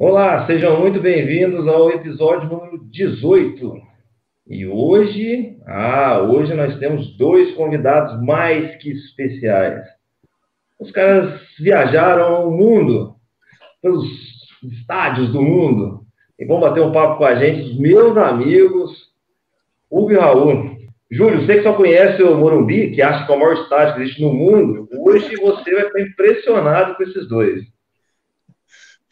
Olá, sejam muito bem-vindos ao episódio número 18. E hoje, ah, hoje nós temos dois convidados mais que especiais. Os caras viajaram o mundo, pelos estádios do mundo, e vão bater um papo com a gente, os meus amigos, Hugo e Raul. Júlio, você que só conhece o Morumbi, que acha que é o maior estádio que existe no mundo, hoje você vai ficar impressionado com esses dois.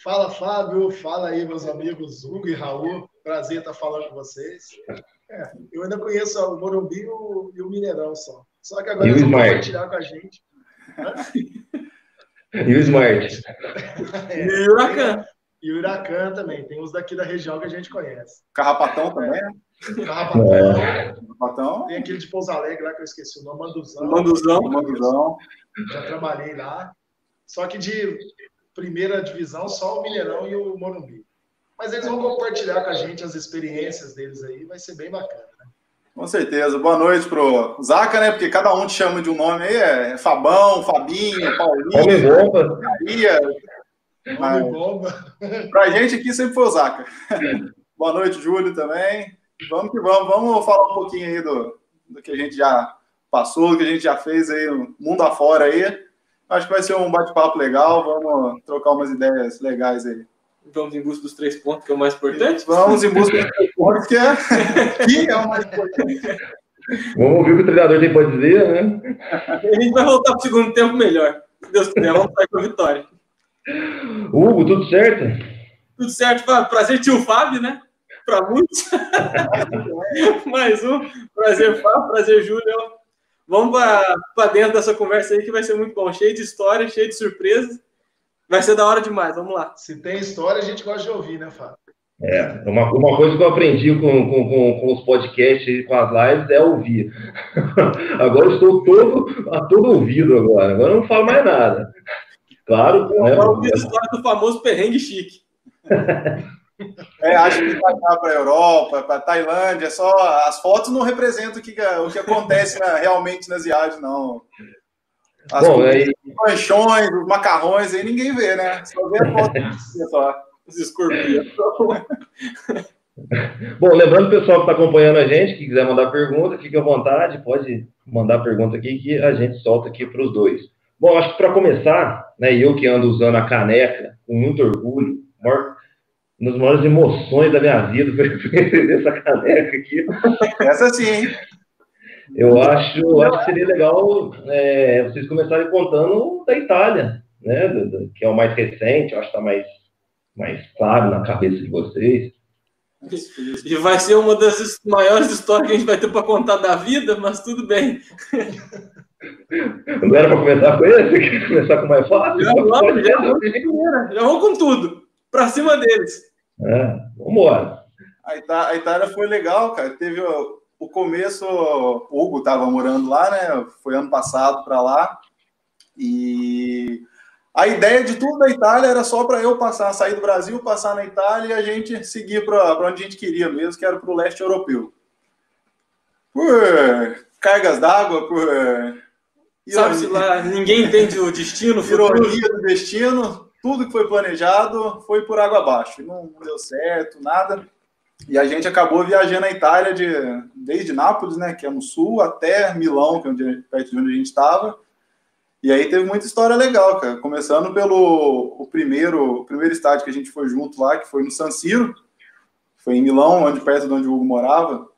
Fala, Fábio. Fala aí, meus amigos Hugo e Raul. Prazer estar falando com vocês. É, eu ainda conheço o Morumbi e o, e o Mineirão só. Só que agora e eles vão compartilhar com a gente. E o Smart. É, E o Huracan. E o Huracan também. Tem uns daqui da região que a gente conhece. Carrapatão também, né? Carrapatão. É. Carrapatão, Tem aquele de Pouso Alegre lá que eu esqueci o nome, Manduzão. Manduzão. Manduzão. Já trabalhei lá. Só que de primeira divisão, só o Mineirão e o Morumbi. Mas eles vão compartilhar com a gente as experiências deles aí. Vai ser bem bacana. né? Com certeza. Boa noite pro Zaca, né? Porque cada um te chama de um nome aí. É Fabão, Fabinho, Paulinho, Homem bomba. Maria. Mas, Homem bomba. pra gente aqui sempre foi o Zaca. Boa noite, Júlio, também. Vamos que vamos. Vamos falar um pouquinho aí do, do que a gente já passou, do que a gente já fez aí no mundo afora aí. Acho que vai ser um bate-papo legal. Vamos trocar umas ideias legais aí. Vamos em busca dos três pontos, que é o mais importante. Vamos em busca dos pontos, que é, que é o mais importante. Vamos ouvir o que o treinador tem para dizer, né? A gente vai voltar para o segundo tempo melhor. Se Deus quiser, vamos sair com a vitória. Hugo, tudo certo? Tudo certo, Fábio? Prazer, tio Fábio, né? Para muitos. Mais um. Prazer, Fábio. Prazer, Júlio. Vamos para dentro dessa conversa aí que vai ser muito bom. Cheio de história, cheio de surpresas. Vai ser da hora demais. Vamos lá. Se tem história, a gente gosta de ouvir, né, Fábio? É, uma, uma coisa que eu aprendi com, com, com, com os podcasts e com as lives é ouvir. Agora eu estou todo, a todo ouvido agora. Agora eu não falo mais nada. Claro, né? Vamos ouvir a história do famoso perrengue chique. É, acho que vai para a Europa, para Tailândia, só as fotos não representam o que, o que acontece na- realmente nas viagens, não. As Bom, aí, manchões, os macarrões, aí ninguém vê, né? Só vê a foto só. Os escorpiões. Bom, lembrando o pessoal que está acompanhando a gente, que quiser mandar pergunta, fique à vontade, pode mandar pergunta aqui que a gente solta aqui para os dois. Bom, acho que para começar, né, eu que ando usando a caneca com muito orgulho, maior, uma das maiores emoções da minha vida foi essa caneca aqui. Essa sim, hein? Eu acho, acho que seria legal é, vocês começarem contando da Itália, né, do- do- que é o mais recente, eu acho que está mais, mais claro na cabeça de vocês. E vai ser uma das maiores histórias que a gente vai ter para contar da vida, mas tudo bem. Não era para começar com esse? Quer começar com o mais fácil? Já vamos, já vamos, já vamos com tudo. Para cima deles. É, vamos embora. A a Itália foi legal, cara. Teve o, o começo, o Hugo estava morando lá, né? Foi ano passado para lá. E a ideia de tudo da Itália era só para eu passar, sair do Brasil, passar na Itália e a gente seguir para onde a gente queria mesmo, que era para o leste europeu. Por cargas d'água, por Sabe-se lá, ninguém entende o destino, o futuro. ironia do destino, tudo que foi planejado foi por água abaixo. Não deu certo, nada. E a gente acabou viajando a Itália de, desde Nápoles, né, que é no sul, até Milão, que é onde, perto de onde a gente estava. E aí teve muita história legal, cara. Começando pelo o primeiro, o primeiro estádio que a gente foi junto lá, que foi no San Siro. Foi em Milão, onde perto de onde o Hugo morava.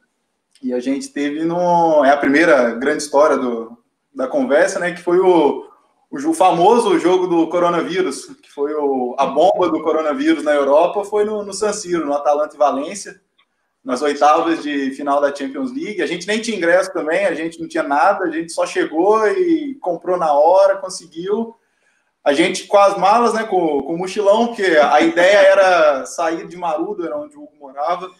E a gente teve no. É a primeira grande história do, da conversa, né? Que foi o, o, famoso jogo do coronavírus, que foi o, a bomba do coronavírus na Europa, foi no, no San Siro, no Atalanta e Valência, nas oitavas de final da Champions League. A gente nem tinha ingresso também, a gente não tinha nada, a gente só chegou e comprou na hora, conseguiu. A gente com as malas, né, com, com o mochilão, porque a ideia era sair de Marudo, era onde o Hugo morava,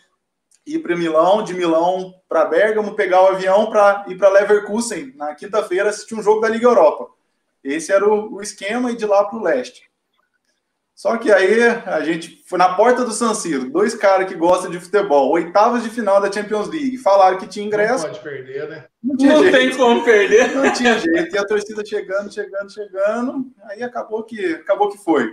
ir para Milão, de Milão para Bergamo, pegar o avião para ir para Leverkusen na quinta-feira assistir um jogo da Liga Europa. Esse era o, o esquema e de lá para o leste. Só que aí a gente foi na porta do San Siro, dois caras que gostam de futebol, oitavas de final da Champions League, falaram que tinha ingresso, Não pode perder, né? não tinha Não jeito. tem como perder. Não tinha jeito. E a torcida chegando, chegando, chegando. Aí acabou que, acabou que foi.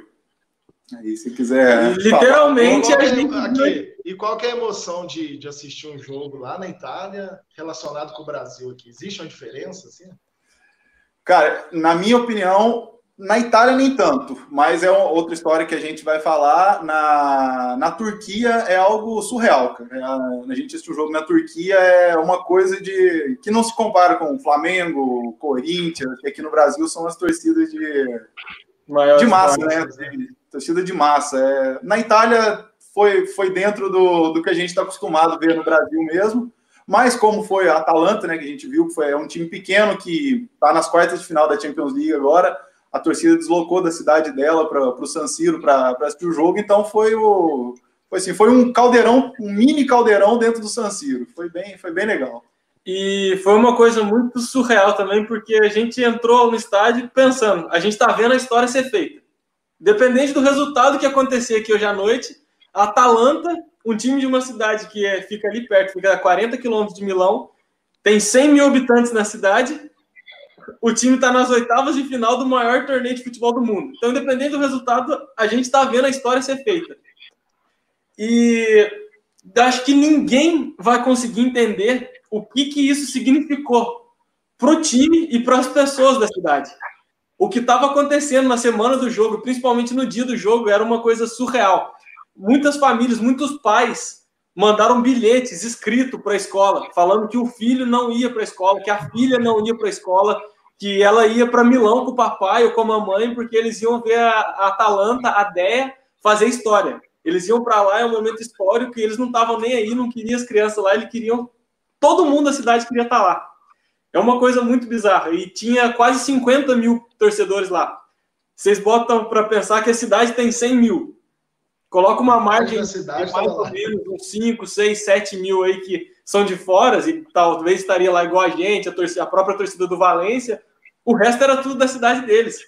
Aí, se quiser. literalmente, a gente. Aqui, e qual é a emoção de, de assistir um jogo lá na Itália relacionado com o Brasil aqui? Existe uma diferença, assim? Cara, na minha opinião, na Itália nem tanto, mas é outra história que a gente vai falar. Na, na Turquia é algo surreal, cara. É, a, gente assistir um jogo na Turquia é uma coisa de que não se compara com o Flamengo, Corinthians, que aqui no Brasil são as torcidas de, de massa, né? De, torcida de massa. É, na Itália foi, foi dentro do, do que a gente está acostumado a ver no Brasil mesmo. Mas como foi a Atalanta, né, que a gente viu que foi é um time pequeno que está nas quartas de final da Champions League agora, a torcida deslocou da cidade dela para o San Siro para assistir o jogo, então foi o foi assim, foi um caldeirão, um mini caldeirão dentro do San Siro. Foi bem, foi bem legal. E foi uma coisa muito surreal também, porque a gente entrou no estádio pensando, a gente está vendo a história ser feita. Dependente do resultado que acontecer aqui hoje à noite, a Atalanta, um time de uma cidade que é, fica ali perto, fica a 40 quilômetros de Milão, tem 100 mil habitantes na cidade, o time está nas oitavas de final do maior torneio de futebol do mundo. Então, independente do resultado, a gente está vendo a história ser feita. E acho que ninguém vai conseguir entender o que, que isso significou para o time e para as pessoas da cidade. O que estava acontecendo na semana do jogo, principalmente no dia do jogo, era uma coisa surreal. Muitas famílias, muitos pais mandaram bilhetes escritos para a escola, falando que o filho não ia para a escola, que a filha não ia para a escola, que ela ia para Milão com o papai ou com a mamãe, porque eles iam ver a, a Atalanta, a Déia, fazer história. Eles iam para lá, é um momento histórico, e eles não estavam nem aí, não queriam as crianças lá, eles queriam. Todo mundo da cidade queria estar tá lá. É uma coisa muito bizarra. E tinha quase 50 mil torcedores lá. Vocês botam para pensar que a cidade tem 100 mil. Coloca uma margem de mais ou menos uns 5, 6, 7 mil aí que são de fora e talvez estaria lá igual a gente, a, torcida, a própria torcida do Valência. O resto era tudo da cidade deles.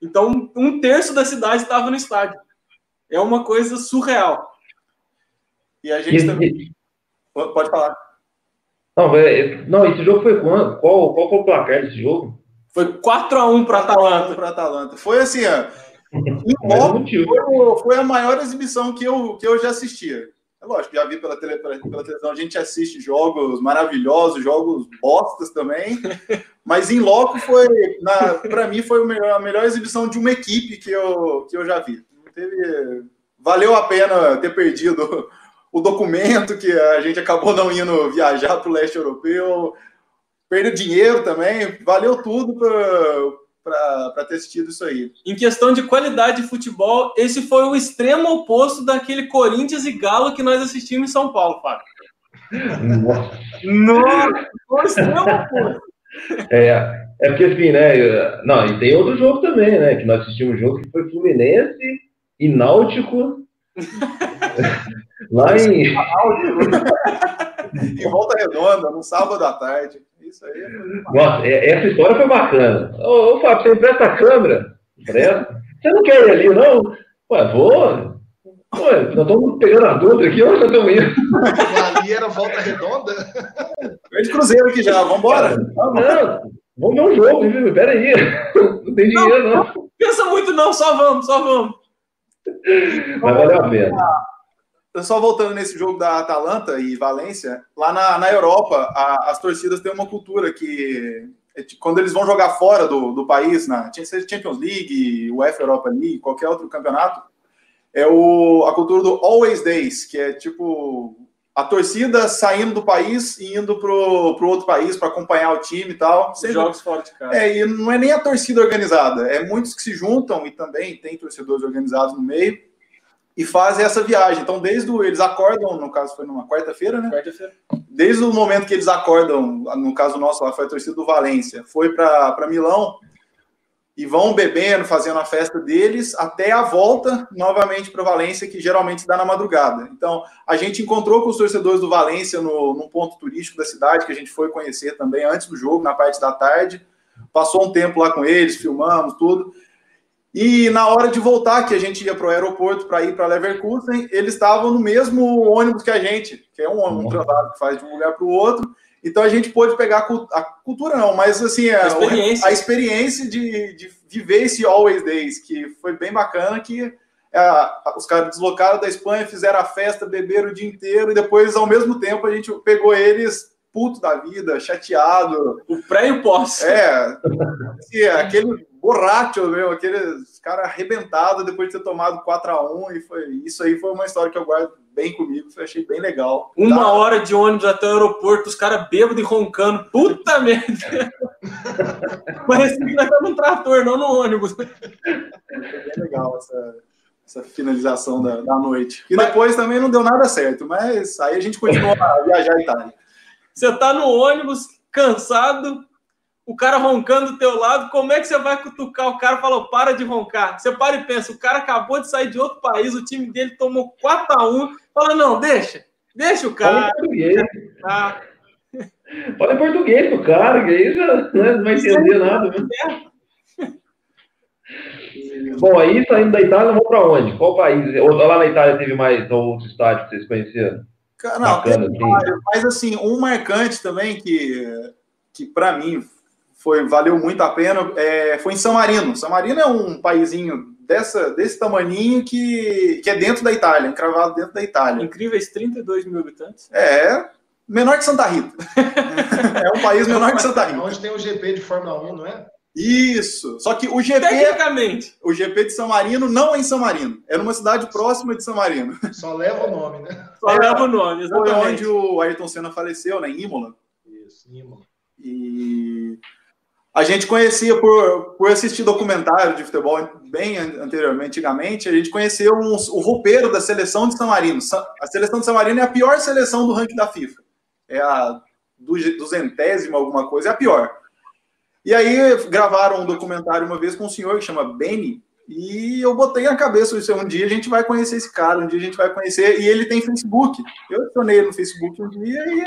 Então, um terço da cidade estava no estádio. É uma coisa surreal. E a gente também. Pode falar. Não, é, não, esse jogo foi quando? Qual, qual foi o placar desse jogo? Foi 4x1 para Atalanta. Para Atalanta. Foi assim, ó. Foi, foi, a maior exibição que eu, que eu já assistia. É lógico, já vi pela, tele, pela, pela, televisão, a gente assiste jogos maravilhosos, jogos bostas também, mas em loco foi, para mim, foi melhor, a melhor exibição de uma equipe que eu, que eu já vi. Teve, valeu a pena ter perdido o documento, que a gente acabou não indo viajar para o leste europeu, perdeu dinheiro também, valeu tudo para para ter assistido isso aí. Em questão de qualidade de futebol, esse foi o extremo oposto daquele Corinthians e Galo que nós assistimos em São Paulo, Fábio. Nossa, foi o extremo oposto. É, é porque assim, né? Não, e tem outro jogo também, né? Que nós assistimos um jogo que foi Fluminense e Náutico. lá em. em Volta Redonda, no sábado à tarde. Isso aí é Nossa, é, essa história foi bacana. Ô, ô Fábio, você empresta a câmera? Empresta. Você não quer ir ali, não? Ué, vou. Ué, nós estamos pegando a dúvida aqui, onde nós estamos indo? Ali era volta redonda? de cruzeiro aqui já, vamos embora. Não, vamos ver um jogo, viu? Pera aí. Não tem dinheiro, não. não. Pensa muito não, só vamos, só vamos. Mas valeu a pena só voltando nesse jogo da Atalanta e Valência, lá na, na Europa, a, as torcidas têm uma cultura que, é quando eles vão jogar fora do, do país, na Champions League, UEFA Europa League, qualquer outro campeonato, é o, a cultura do Always Days, que é tipo a torcida saindo do país e indo pro, pro outro país para acompanhar o time e tal. Sempre... Jogos fora de casa. É, e não é nem a torcida organizada, é muitos que se juntam e também tem torcedores organizados no meio e fazem essa viagem. Então, desde o, eles acordam, no caso foi numa quarta-feira, né? Quarta-feira. Desde o momento que eles acordam, no caso nosso lá foi a torcida do Valência, foi para Milão e vão bebendo, fazendo a festa deles até a volta novamente para Valência, que geralmente se dá na madrugada. Então, a gente encontrou com os torcedores do Valência no, num ponto turístico da cidade que a gente foi conhecer também antes do jogo, na parte da tarde. Passou um tempo lá com eles, filmamos tudo. E na hora de voltar, que a gente ia para o aeroporto para ir para Leverkusen, eles estavam no mesmo ônibus que a gente, que é um ônibus trabalho que faz de um lugar para o outro. Então a gente pôde pegar a cultura, não, mas assim, a, a experiência, a experiência de, de viver esse Always Days, que foi bem bacana, que a, os caras deslocaram da Espanha, fizeram a festa, beberam o dia inteiro, e depois, ao mesmo tempo, a gente pegou eles puto da vida, chateado. O pré e o pós. É, assim, aquele borracho, meu, aquele cara arrebentado depois de ter tomado 4 a 1 e foi isso aí foi uma história que eu guardo bem comigo, eu achei bem legal. Uma tá? hora de ônibus até o aeroporto, os caras bêbados e roncando. Puta merda! Parecia que nós estamos num trator, não no ônibus. É bem legal essa, essa finalização da, da noite. E depois também não deu nada certo, mas aí a gente continuou a viajar a Itália. Você tá no ônibus, cansado, o cara roncando do teu lado, como é que você vai cutucar o cara e falar, para de roncar? Você para e pensa, o cara acabou de sair de outro país, o time dele tomou 4 a 1 fala, não, deixa, deixa o cara. Fala em português. Ah. Fala em português pro cara, que aí já né, não vai entender nada. Né? Bom, aí saindo da Itália, vamos para onde? Qual país? Ou lá na Itália teve mais outros estádios que vocês conheceram? Não, Bacana, tem vários, mas assim, um marcante também que, que para mim foi valeu muito a pena é, foi em São Marino. São Marino é um paísinho dessa, desse tamaninho que, que é dentro da Itália, encravado dentro da Itália. Incríveis 32 mil habitantes. É, menor que Santa Rita. é um país menor que Santa Rita. Onde tem o GP de Fórmula 1, não é? Isso. Só que o GP. Tecnicamente. O GP de São Marino não é em São Marino. É numa cidade próxima de São Marino. Só leva o nome, né? Só é, leva o nome, exatamente. Foi onde o Ayrton Senna faleceu, né? Em Imola. Isso, Imola. E a gente conhecia por, por assistir documentário de futebol bem anteriormente, antigamente, a gente conheceu um, o roupeiro da seleção de São Marino. A seleção de São Marino é a pior seleção do ranking da FIFA. É a duzentésima alguma coisa, é a pior. E aí gravaram um documentário uma vez com um senhor que chama Benny, e eu botei na cabeça isso, um dia a gente vai conhecer esse cara, um dia a gente vai conhecer, e ele tem Facebook. Eu adicionei ele no Facebook um dia e,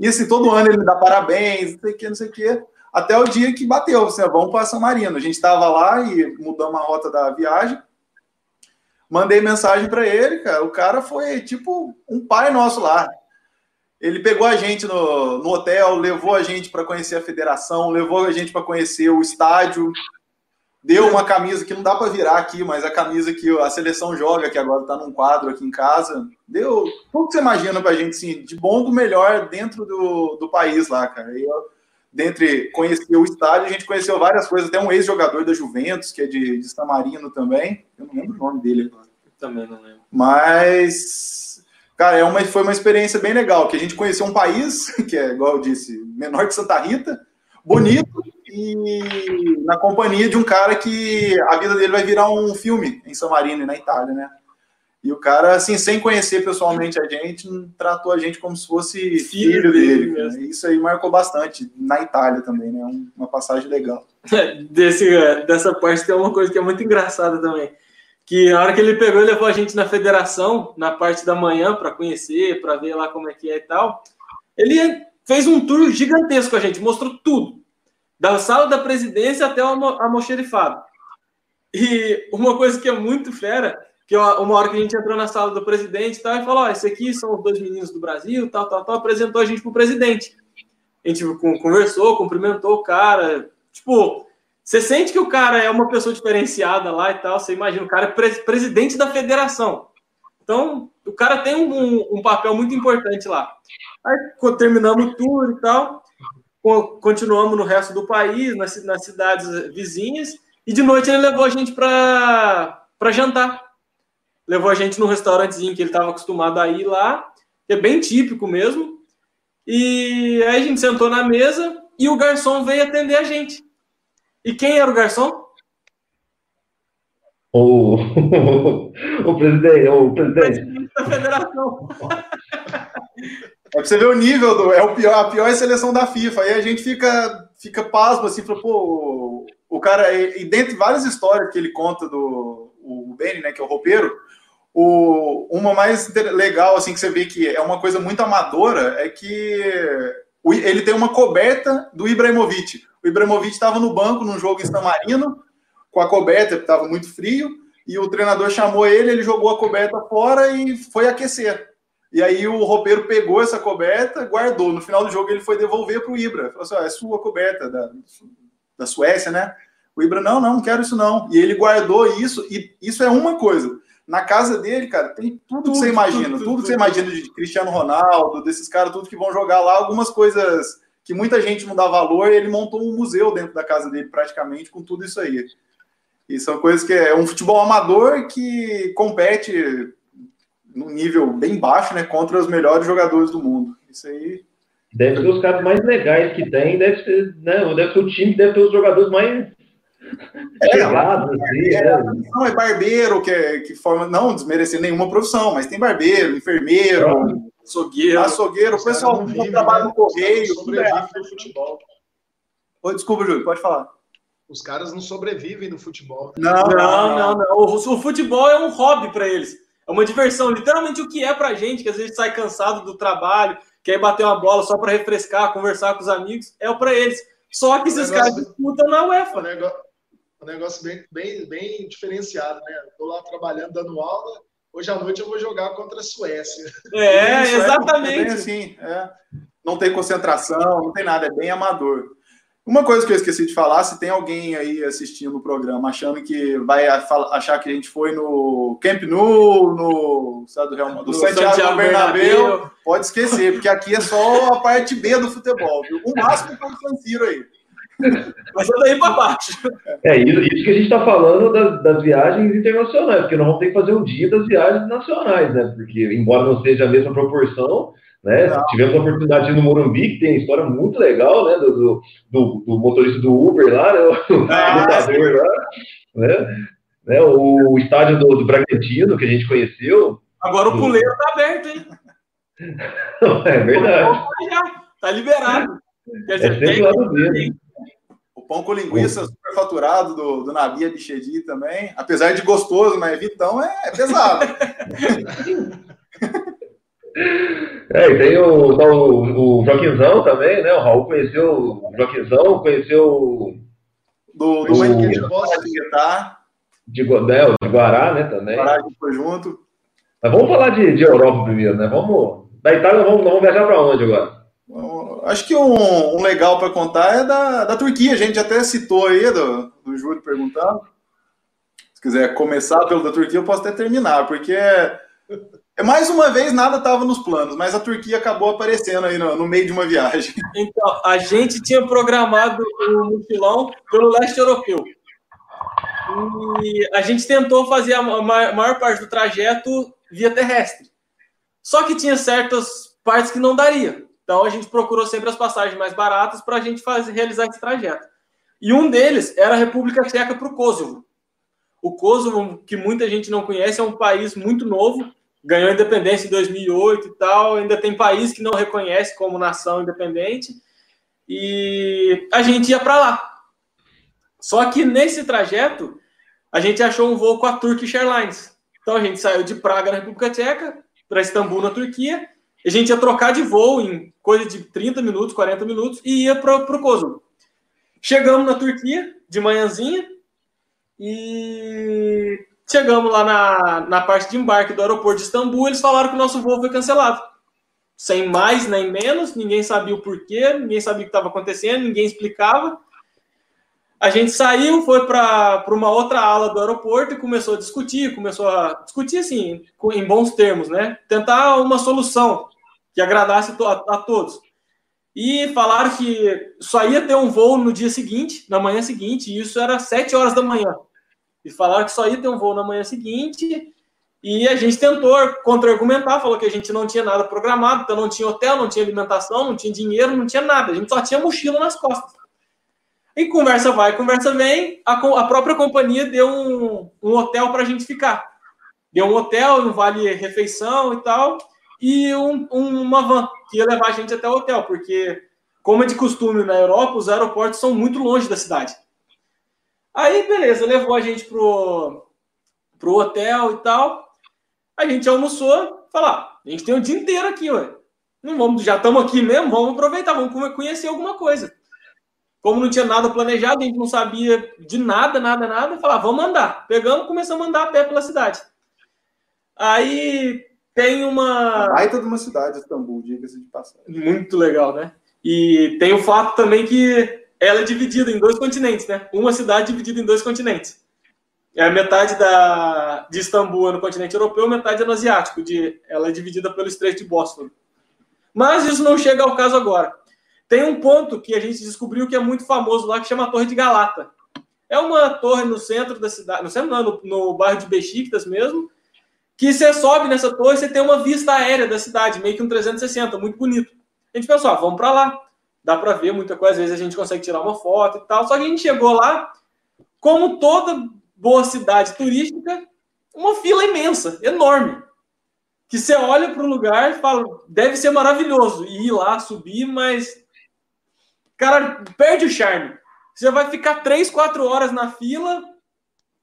e assim, todo ano ele me dá parabéns, não sei o que, não sei o que, até o dia que bateu, assim, vamos para São Marino. A gente estava lá e mudamos a rota da viagem, mandei mensagem para ele, cara, o cara foi tipo um pai nosso lá. Ele pegou a gente no, no hotel, levou a gente para conhecer a federação, levou a gente para conhecer o estádio, deu uma camisa que não dá para virar aqui, mas a camisa que a seleção joga, que agora está num quadro aqui em casa, deu tudo que você imagina para a gente, assim, de bom do melhor dentro do, do país lá, cara. E eu, dentre conhecer o estádio, a gente conheceu várias coisas, até um ex-jogador da Juventus, que é de, de Samarino também, eu não lembro o nome dele agora. Também não lembro. Mas Cara, é uma, foi uma experiência bem legal, que a gente conheceu um país, que é, igual eu disse, menor que Santa Rita, bonito, e na companhia de um cara que a vida dele vai virar um filme em São Marino na Itália, né? E o cara, assim, sem conhecer pessoalmente a gente, tratou a gente como se fosse filho, filho dele. dele Isso aí marcou bastante, na Itália também, né? Uma passagem legal. Desse, dessa parte tem uma coisa que é muito engraçada também que a hora que ele pegou e levou a gente na federação, na parte da manhã, para conhecer, para ver lá como é que é e tal, ele fez um tour gigantesco com a gente, mostrou tudo. Da sala da presidência até o almoxerifado. E uma coisa que é muito fera, que uma hora que a gente entrou na sala do presidente e tal, e falou, ó, oh, esse aqui são os dois meninos do Brasil, tal, tal, tal, apresentou a gente pro presidente. A gente conversou, cumprimentou o cara, tipo, você sente que o cara é uma pessoa diferenciada lá e tal. Você imagina, o cara é pre presidente da federação. Então, o cara tem um, um, papel muito importante lá. Aí terminamos o tour e tal. Continuamos no resto do país, nas, nas cidades vizinhas. E de noite ele levou a gente para jantar. Levou a gente num restaurantezinho que ele estava acostumado a ir lá, que é bem típico mesmo. E aí a gente sentou na mesa e o garçom veio atender a gente. E quem era o garçom? O, o presidente, o presidente. da federação. É pra você ver o nível do. É o pior, a pior seleção da FIFA. Aí a gente fica, fica pasmo assim, fala, pô, o cara. E dentre várias histórias que ele conta do o Benny, né, que é o roupeiro, o, uma mais legal, assim, que você vê que é uma coisa muito amadora, é que ele tem uma coberta do Ibrahimovic. O Ibrahimovic estava no banco num jogo em San Marino, com a coberta, porque estava muito frio, e o treinador chamou ele, ele jogou a coberta fora e foi aquecer. E aí o roupeiro pegou essa coberta, guardou. No final do jogo ele foi devolver para o Ibra. Falou assim: é sua coberta da, da Suécia, né? O Ibra, não, não, não quero isso não. E ele guardou isso, e isso é uma coisa. Na casa dele, cara, tem tudo, tudo que você imagina. Tudo, tudo, tudo que você imagina de Cristiano Ronaldo, desses caras, tudo que vão jogar lá. Algumas coisas que muita gente não dá valor. ele montou um museu dentro da casa dele, praticamente, com tudo isso aí. E são coisas que é um futebol amador que compete num nível bem baixo, né, contra os melhores jogadores do mundo. Isso aí. Deve ser os caras mais legais que tem, deve ser, né, deve ser o time, deve ter os jogadores mais é, Pegados, assim, é, né? Não, é barbeiro que, é, que forma, não desmerecer nenhuma profissão, mas tem barbeiro, enfermeiro, açougueiro, açougueiro, o pessoal que trabalha no correio. Sobrevive no futebol. Oi, desculpa, Júlio, pode falar. Os caras não sobrevivem no futebol. Não, não, não. não. O, o futebol é um hobby para eles. É uma diversão. Literalmente o que é pra gente, que às vezes sai cansado do trabalho, quer bater uma bola só para refrescar, conversar com os amigos, é para eles. Só que esses caras disputam na UEFA. O negócio, um negócio bem, bem, bem diferenciado, né? Estou lá trabalhando, dando aula. Hoje à noite eu vou jogar contra a Suécia. É, exatamente. É assim, é. Não tem concentração, não tem nada, é bem amador. Uma coisa que eu esqueci de falar, se tem alguém aí assistindo o programa achando que vai achar que a gente foi no Camp Nou, no, sabe, do, Real, do Santiago, Santiago Bernabéu, Bernabéu, pode esquecer, porque aqui é só a parte B do futebol, viu? O máximo que eu San aí. Mas é daí para baixo. É isso, isso que a gente está falando das, das, viagens internacionais, porque nós vamos ter que fazer um dia das viagens nacionais, né? Porque, embora não seja a mesma proporção, né? Tivemos a oportunidade no Morumbi, que tem história muito legal, né? Do, do, do motorista do Uber lá, né? O ah, lutador lá, né? né? O, estádio do, do Bragantino, que a gente conheceu. Agora o puleiro está aberto, hein? é verdade. Tá liberado. Quer dizer, é lado dele. O pão com linguiça super faturado do, do Nabi Abichedi também. Apesar de gostoso, mas Vitão é, é pesado. É, e tem o, o, o Joaquinzão também, né? O Raul conheceu o Joaquinzão, conheceu do, do o, de Guitar. De, né, de Guará, né, também. Guará que foi junto. Mas vamos falar de, de Europa primeiro, né? Vamos. Da Itália, vamos, vamos viajar para onde agora? Acho que um, um legal para contar é da, da Turquia. A gente até citou aí do, do Júlio perguntando. Se quiser começar pelo da Turquia, eu posso até terminar, porque é, é mais uma vez nada estava nos planos, mas a Turquia acabou aparecendo aí no, no, meio de uma viagem. Então, a gente tinha programado o mochilão pelo leste europeu. E a gente tentou fazer a maior parte do trajeto via terrestre. Só que tinha certas partes que não daria. Então a gente procurou sempre as passagens mais baratas para a gente fazer, realizar esse trajeto. E um deles era a República Tcheca para o Kosovo. O Kosovo, que muita gente não conhece, é um país muito novo, ganhou independência em 2008 e tal, ainda tem país que não reconhece como nação independente, e a gente ia para lá. Só que nesse trajeto, a gente achou um voo com a Turkish Airlines. Então a gente saiu de Praga, na República Tcheca, para Istambul, na Turquia, a gente ia trocar de voo em coisa de 30 minutos, 40 minutos e ia para o Kosovo. Chegamos na Turquia de manhãzinha e chegamos lá na, na parte de embarque do aeroporto de Istambul. Eles falaram que o nosso voo foi cancelado. Sem mais nem menos, ninguém sabia o porquê, ninguém sabia o que estava acontecendo, ninguém explicava. A gente saiu, foi para uma outra ala do aeroporto e começou a discutir, começou a discutir assim, em bons termos, né? Tentar uma solução que agradasse a, todos. E falaram que só ia ter um voo no dia seguinte, na manhã seguinte, e isso era 7 horas da manhã. E falaram que só ia ter um voo na manhã seguinte, e a gente tentou contra-argumentar, falou que a gente não tinha nada programado, então não tinha hotel, não tinha alimentação, não tinha dinheiro, não tinha nada, a gente só tinha mochila nas costas. E conversa vai, conversa vem, a, a própria companhia deu um, um hotel para a gente ficar. Deu um hotel, um vale refeição e tal, e um, uma van que ia levar a gente até o hotel, porque, como é de costume na Europa, os aeroportos são muito longe da cidade. Aí, beleza, levou a gente pro, pro hotel e tal. A gente almoçou, falar, ah, a gente tem o dia inteiro aqui, ué. Não vamos, já estamos aqui mesmo, vamos aproveitar, vamos conhecer alguma coisa. Como não tinha nada planejado, a gente não sabia de nada, nada, nada, falar, ah, vamos andar. Pegamos, começamos a andar a pé pela cidade. Aí tem uma. Baita de uma cidade, Istambul, diga-se de passagem. Muito legal, né? E tem o fato também que ela é dividida em dois continentes, né? Uma cidade dividida em dois continentes. É metade da, de Istambul é no continente europeu, metade é no asiático. De, ela é dividida pelo Estreito de Bósforo. Mas isso não chega ao caso agora. Tem um ponto que a gente descobriu que é muito famoso lá, que chama Torre de Galata. É uma torre no centro da cidade, no centro não, no, no bairro de Besiktas mesmo, que você sobe nessa torre, você tem uma vista aérea da cidade, meio que um 360, muito bonito. A gente pensou, ah, vamos para lá. Dá para ver muita coisa, às vezes a gente consegue tirar uma foto e tal. Só que a gente chegou lá, como toda boa cidade turística, uma fila imensa, enorme. Que você olha para o lugar e fala, deve ser maravilhoso e ir lá, subir, mas. Cara, perde o charme. Você vai ficar três, quatro horas na fila,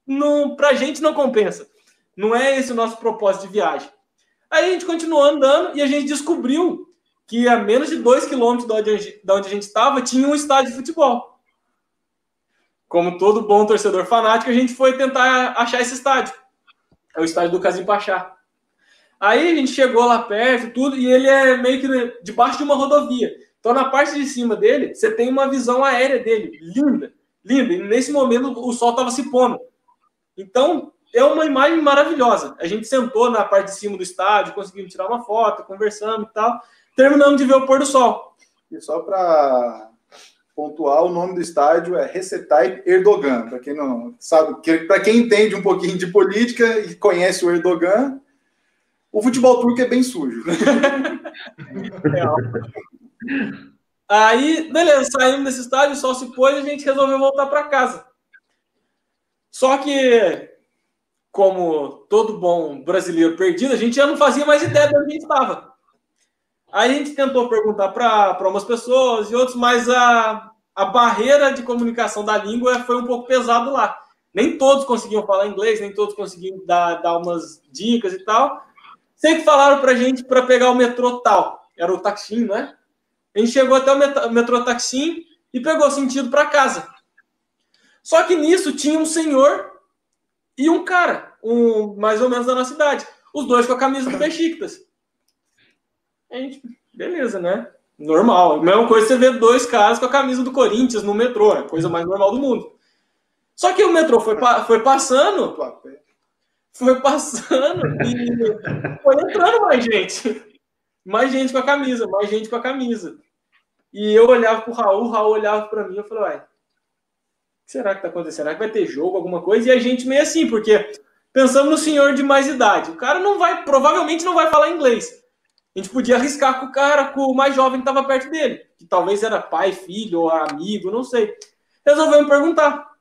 não, pra gente não compensa. Não é esse o nosso propósito de viagem. Aí a gente continuou andando e a gente descobriu que a menos de dois quilômetros de onde a gente estava tinha um estádio de futebol. Como todo bom torcedor fanático, a gente foi tentar achar esse estádio. É o estádio do Casim Pachá. Aí a gente chegou lá perto, tudo, e ele é meio que debaixo de uma rodovia. Então, na parte de cima dele, você tem uma visão aérea dele, linda, linda. E nesse momento o sol estava se pondo. Então, é uma imagem maravilhosa. A gente sentou na parte de cima do estádio, conseguimos tirar uma foto, conversamos e tal. Terminamos de ver o pôr do sol. E só para pontuar, o nome do estádio é Recep Erdogan. Para quem não sabe, para quem entende um pouquinho de política e conhece o Erdogan, o futebol turco é bem sujo. Aí, beleza, saímos desse estádio, o sol se pôs e a gente resolveu voltar para casa. Só que, como todo bom brasileiro perdido, a gente já não fazia mais ideia de onde a gente estava. Aí a gente tentou perguntar para umas pessoas e outros, mas a, a barreira de comunicação da língua foi um pouco pesado lá. Nem todos conseguiam falar inglês, nem todos conseguiam dar, dar umas dicas e tal. Sempre falaram para a gente para pegar o metrô tal. Era o Taksim, né? A gente chegou até o metrô Taksim e pegou sentido para casa. Só que nisso tinha um senhor e um cara, um mais ou menos da nossa idade. Os dois com a camisa do Besiktas. A gente, beleza, né? Normal. A mesma coisa você vê dois caras com a camisa do Corinthians no metrô, é a coisa mais normal do mundo. Só que o metrô foi, foi passando, foi passando e foi entrando mais gente. Mais gente com a camisa, mais gente com a camisa. E eu olhava pro Raul, o Raul olhava para mim, eu falei, uai, será que tá acontecendo? Será que vai ter jogo, alguma coisa? E a gente meio assim, porque pensamos no senhor de mais idade. O cara não vai, provavelmente não vai falar inglês. A gente podia arriscar com o cara, com o mais jovem que estava perto dele, que talvez era pai, filho ou amigo, não sei. Resolvemos perguntar.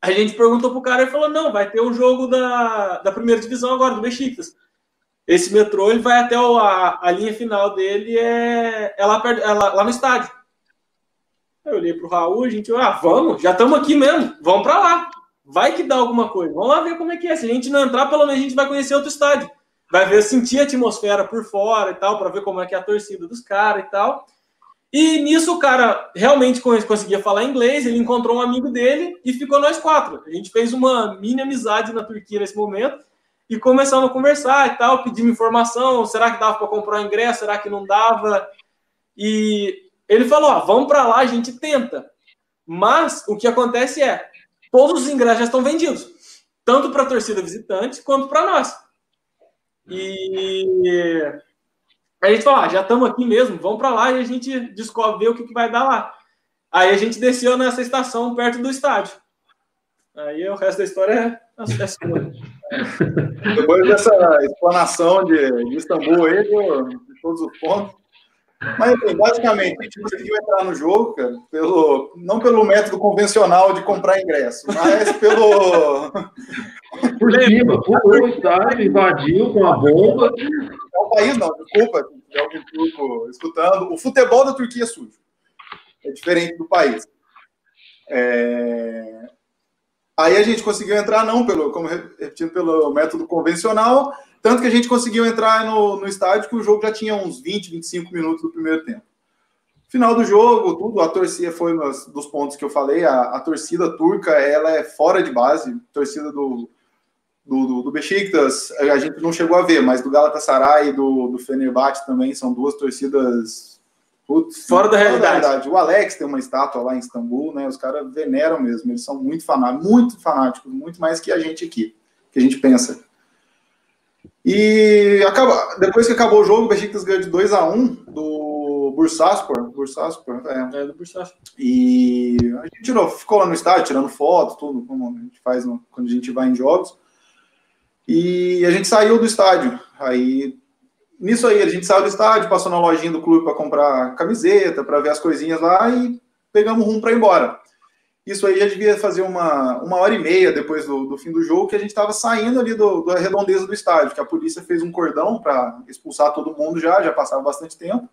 A gente perguntou pro cara e falou: não, vai ter um jogo da, da primeira divisão agora, do Besiktas. Esse metrô ele vai até o, a, a linha final dele, é, é, lá, é lá, lá no estádio. Eu olhei pro Raul, a gente, ah, vamos, já estamos aqui mesmo, vamos para lá. Vai que dá alguma coisa. Vamos lá ver como é que é. Se a gente não entrar, pelo menos a gente vai conhecer outro estádio. Vai ver, sentir a atmosfera por fora e tal, para ver como é que é a torcida dos caras e tal. E nisso o cara realmente conseguia falar inglês, ele encontrou um amigo dele e ficou nós quatro. A gente fez uma mini amizade na Turquia nesse momento e começamos a conversar e tal, pedimos informação, será que dava para comprar o ingresso, será que não dava? E ele falou: ah, vamos para lá, a gente tenta. Mas o que acontece é, todos os ingressos já estão vendidos, tanto para a torcida visitante quanto para nós. E a gente falou: ah, já estamos aqui mesmo, vamos para lá e a gente descobre o que, que vai dar lá. Aí a gente desceu nessa estação perto do estádio. Aí o resto da história é, é. Depois dessa explanação de, de Istambul aí, de todos os pontos, mas, assim, basicamente, a gente conseguiu entrar no jogo, cara, pelo, não pelo método convencional de comprar ingresso, mas pelo. Por cima, pulou o estádio, invadiu com a bomba. É o país, não, desculpa, é alguém turco escutando. O futebol da Turquia é sujo. É diferente do país. É... Aí a gente conseguiu entrar, não pelo, como repetindo, pelo método convencional, tanto que a gente conseguiu entrar no, no estádio que o jogo já tinha uns 20, 25 minutos do primeiro tempo. Final do jogo, tudo, a torcida foi um dos pontos que eu falei, a, a torcida turca, ela é fora de base, torcida do, do, do, do Besiktas, a gente não chegou a ver, mas do Galatasaray e do, do Fenerbahçe também são duas torcidas Putz, fora da realidade. da realidade. O Alex tem uma estátua lá em Istambul, né? Os caras veneram mesmo, eles são muito fanáticos, muito fanáticos, muito mais que a gente aqui, que a gente pensa. E acaba, depois que acabou o jogo, o Besiktas ganhou de 2 a 1 do Bursaspor, Bursaspor, é. é do Bursaspor. E a gente tirou, ficou lá no estádio tirando fotos, tudo como a gente faz no, quando a gente vai em jogos. E a gente saiu do estádio. Aí Nisso aí, a gente saiu do estádio, passou na lojinha do clube para comprar camiseta, para ver as coisinhas lá e pegamos rumo para ir embora. Isso aí já devia fazer uma, uma hora e meia depois do, do fim do jogo, que a gente estava saindo ali do, da redondeza do estádio, que a polícia fez um cordão para expulsar todo mundo já, já passava bastante tempo.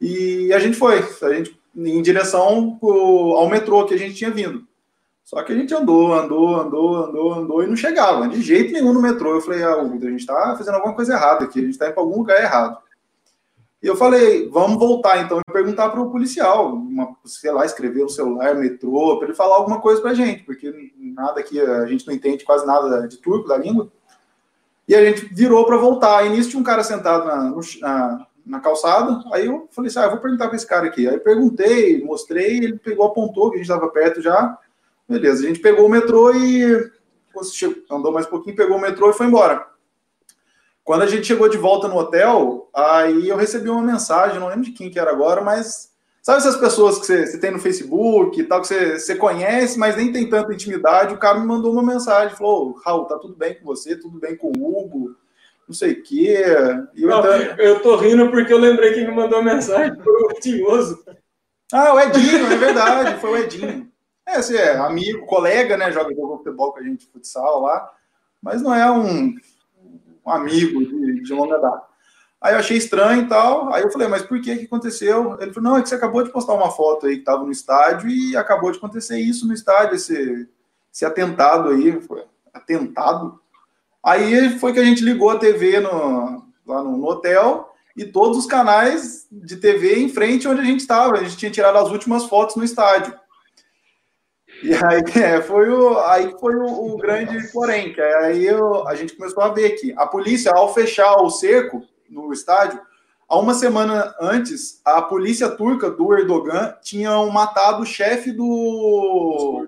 E a gente foi, a gente em direção ao metrô que a gente tinha vindo. Só que a gente andou, andou, andou, andou, andou e não chegava de jeito nenhum no metrô. Eu falei, ah, a gente está fazendo alguma coisa errada aqui, a gente está indo para algum lugar errado. E eu falei, vamos voltar então e perguntar para o policial, uma, sei lá, escrever no celular, metrô, para ele falar alguma coisa para a gente, porque nada aqui, a gente não entende quase nada de turco, da língua. E a gente virou para voltar. E nisso tinha um cara sentado na, na, na calçada. Aí eu falei assim: ah, eu vou perguntar para esse cara aqui. Aí perguntei, mostrei, ele pegou, apontou que a gente estava perto já. Beleza, a gente pegou o metrô e andou mais um pouquinho, pegou o metrô e foi embora. Quando a gente chegou de volta no hotel, aí eu recebi uma mensagem, não lembro de quem que era agora, mas sabe essas pessoas que você, você tem no Facebook e tal, que você, você conhece, mas nem tem tanta intimidade, o cara me mandou uma mensagem, falou, Raul, tá tudo bem com você, tudo bem com o Hugo, não sei o quê. Eu, não, então... eu tô rindo porque eu lembrei que me mandou a mensagem, foi o Tinhoso. Ah, o Edinho, é verdade, foi o Edinho. É, assim, é amigo, colega, né? Joga futebol com a gente, futsal lá, mas não é um, um amigo de, de, longa data. Aí eu achei estranho e tal. Aí eu falei, mas por que que aconteceu? Ele falou, não, é que você acabou de postar uma foto aí que estava no estádio e acabou de acontecer isso no estádio, esse, esse atentado aí. Foi atentado. Aí foi que a gente ligou a TV no, lá no, no hotel e todos os canais de TV em frente onde a gente estava. A gente tinha tirado as últimas fotos no estádio. E aí é, foi o, aí foi o, o grande porém, que aí eu, a gente começou a ver que a polícia, ao fechar o cerco no estádio, há uma semana antes, a polícia turca do Erdogan tinham matado o chefe do,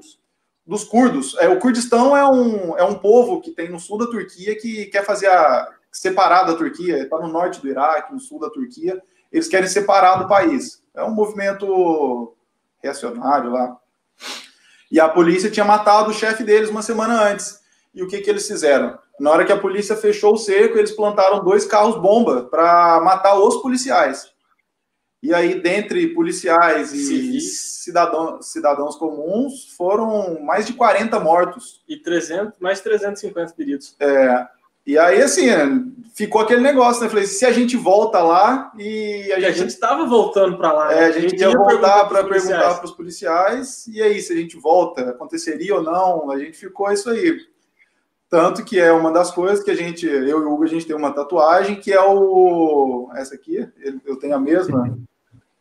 dos curdos. É, o Kurdistão é um, é um povo que tem no sul da Turquia que quer fazer a separar da Turquia, está no norte do Iraque, no sul da Turquia, eles querem separar do país. É um movimento reacionário lá. E a polícia tinha matado o chefe deles uma semana antes. E o que, que eles fizeram? Na hora que a polícia fechou o cerco, eles plantaram dois carros-bomba para matar os policiais. E aí, dentre policiais e cidadão, cidadãos comuns, foram mais de 40 mortos. E 300, mais 350 feridos. É, e aí, assim, ficou aquele negócio, né? Falei, se a gente volta lá e a, gente estava voltando para lá. É, né? a gente, a gente ia voltar para perguntar para os policiais. E aí, se a gente volta, aconteceria ou não? A gente ficou isso aí. Tanto que é uma das coisas que a gente, eu e o Hugo, a gente tem uma tatuagem que é o. Essa aqui, eu tenho a mesma.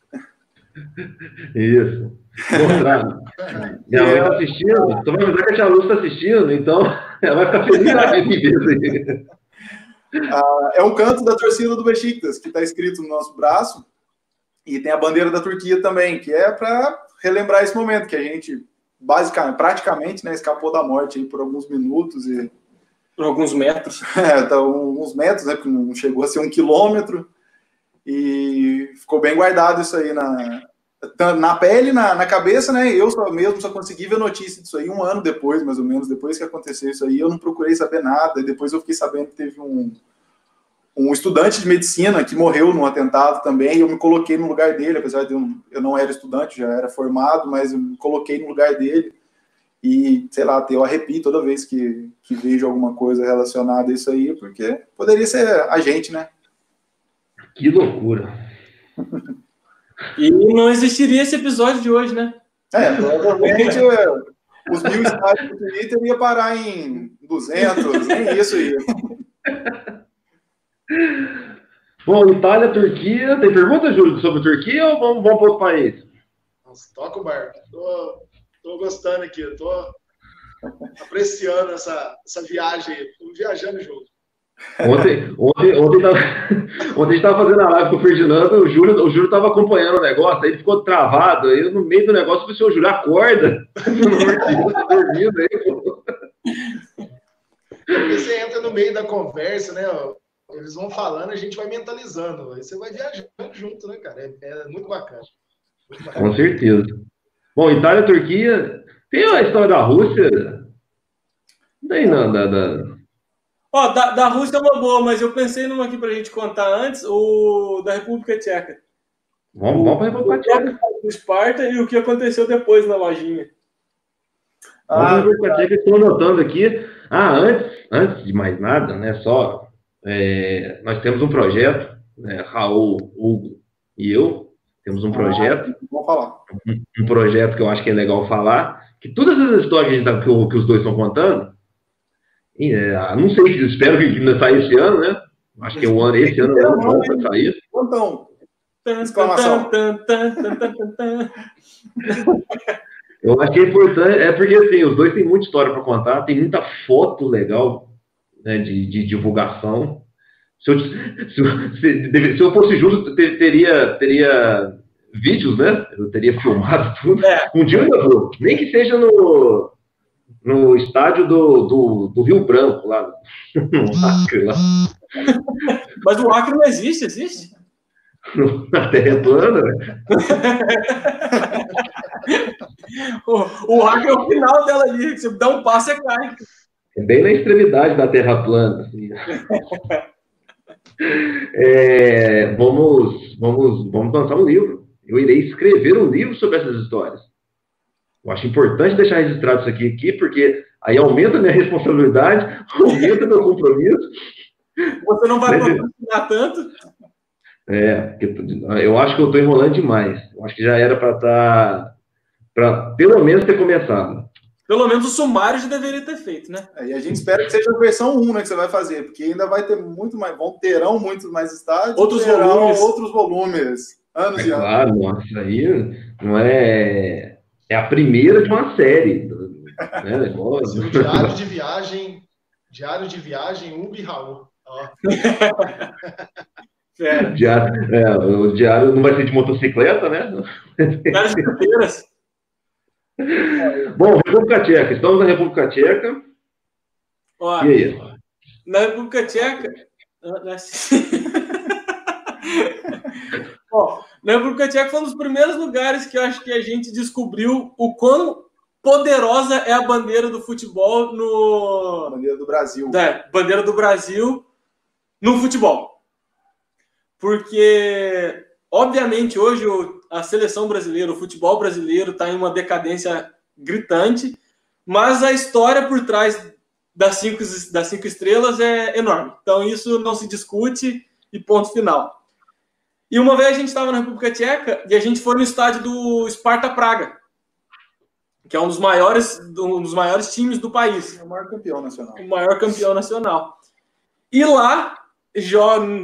Isso. Mostrando. Minha mãe está assistindo. Tu vai lembrar que a Tia Luz está assistindo, então ela vai ficar feliz da vida. Ah, é um canto da torcida do Besiktas, que está escrito no nosso braço. E tem a bandeira da Turquia também, que é para relembrar esse momento que a gente, basicamente, praticamente, né, escapou da morte por alguns minutos e por alguns metros. É, tá, uns metros, né? Porque não chegou a ser um quilômetro. E ficou bem guardado isso aí na, na pele, na, na cabeça, né? Eu só mesmo só consegui ver notícia disso aí um ano depois, mais ou menos, depois que aconteceu isso aí, eu não procurei saber nada. E depois eu fiquei sabendo que teve um, um estudante de medicina que morreu num atentado também. E eu me coloquei no lugar dele, apesar de eu, eu não era estudante, já era formado, mas eu me coloquei no lugar dele. E, sei lá, eu arrepio toda vez que, que vejo alguma coisa relacionada a isso aí, porque poderia ser a gente, né? Que loucura. E não existiria esse episódio de hoje, né? É, provavelmente é, os mil estádios do Twitter ia parar em 200, nem isso aí. Bom, Itália, Turquia. Tem pergunta, Júlio, sobre a Turquia ou vamos, vamos para outro país? Nossa, toca o barco. Tô, tô gostando aqui, tô apreciando essa, essa viagem. Tô viajando junto. Ontem, ontem, ontem, tava, ontem a gente estava fazendo a live com o Ferdinando, o Júlio o Júlio estava acompanhando o negócio, aí ele ficou travado, aí no meio do negócio, eu falei, o Júlio, acorda. tá dormindo aí, pô. Você entra no meio da conversa, né? Eles vão falando, a gente vai mentalizando. Aí você vai viajando junto, né, cara? É, é muito, bacana. muito bacana. Com certeza. Bom, Itália, Turquia. Tem a história da Rússia. Não tem nada. Da, Ó, da, da Rússia é uma boa, mas eu pensei numa aqui pra gente contar antes, o da República Tcheca. Vamos, vamos para a República Tcheca. O Esparta e o que aconteceu depois na lojinha. Ah, República Tcheca, estou anotando aqui. Ah, antes, antes de mais nada, né, só, é, nós temos um projeto, né, Raul, Hugo e eu, temos um projeto. Ah, vamos falar. Um, um, projeto que eu acho que é legal falar, que todas as histórias que, tá, que, que os dois estão contando, é, não sei, espero que ainda saia esse ano, né? Acho que é o ano, esse ano não, não vai sair. Então, exclamação. Eu acho que é importante, é porque assim, os dois têm muita história para contar, tem muita foto legal né, de, de divulgação. Se eu, se, se, se eu fosse justo, teria, teria vídeos, né? Eu teria filmado tudo. É. Um dia eu vou, nem que seja no, no estádio do, do, do Rio Branco, lá no Acre. Lá. Mas o Acre não existe, existe? Na Terra é plana, o, o Acre é o final dela ali, você dá um passo e cai. É bem na extremidade da Terra plana. Assim. é, vamos, vamos, vamos lançar um livro. Eu irei escrever um livro sobre essas histórias. Eu acho importante deixar registrado isso aqui, aqui porque aí aumenta a minha responsabilidade, aumenta meu compromisso. Você não vai patrocinar tanto? É, eu acho que eu estou enrolando demais. Eu acho que já era para estar, tá, para pelo menos ter começado. Pelo menos o sumário já deveria ter feito, né? É, e a gente espera que seja a versão 1 né, que você vai fazer, porque ainda vai ter muito mais, vão terão muito mais estádios, outros volumes, outros volumes, anos é e claro, anos. Nossa, aí não é é a primeira de uma série. Né, negócio. Diário de viagem, diário de viagem, Ubi Raul. É. Diário, é, o diário não vai ser de motocicleta, né? Diário de carteiras. Bom, República Tcheca. Estamos na República Tcheca. Ó, e aí? Na República Tcheca. Ó, na República Tcheca foi um dos primeiros lugares que eu acho que a gente descobriu o quão poderosa é a bandeira do futebol no. Bandeira do Brasil. É, bandeira do Brasil no futebol. Porque, obviamente, hoje a seleção brasileira, o futebol brasileiro está em uma decadência gritante, mas a história por trás das cinco, das cinco estrelas é enorme. Então, isso não se discute e ponto final. E uma vez a gente estava na República Tcheca e a gente foi no estádio do Sparta Praga, que é um dos maiores, um dos maiores times do país. É o maior campeão nacional. O maior campeão nacional. E lá,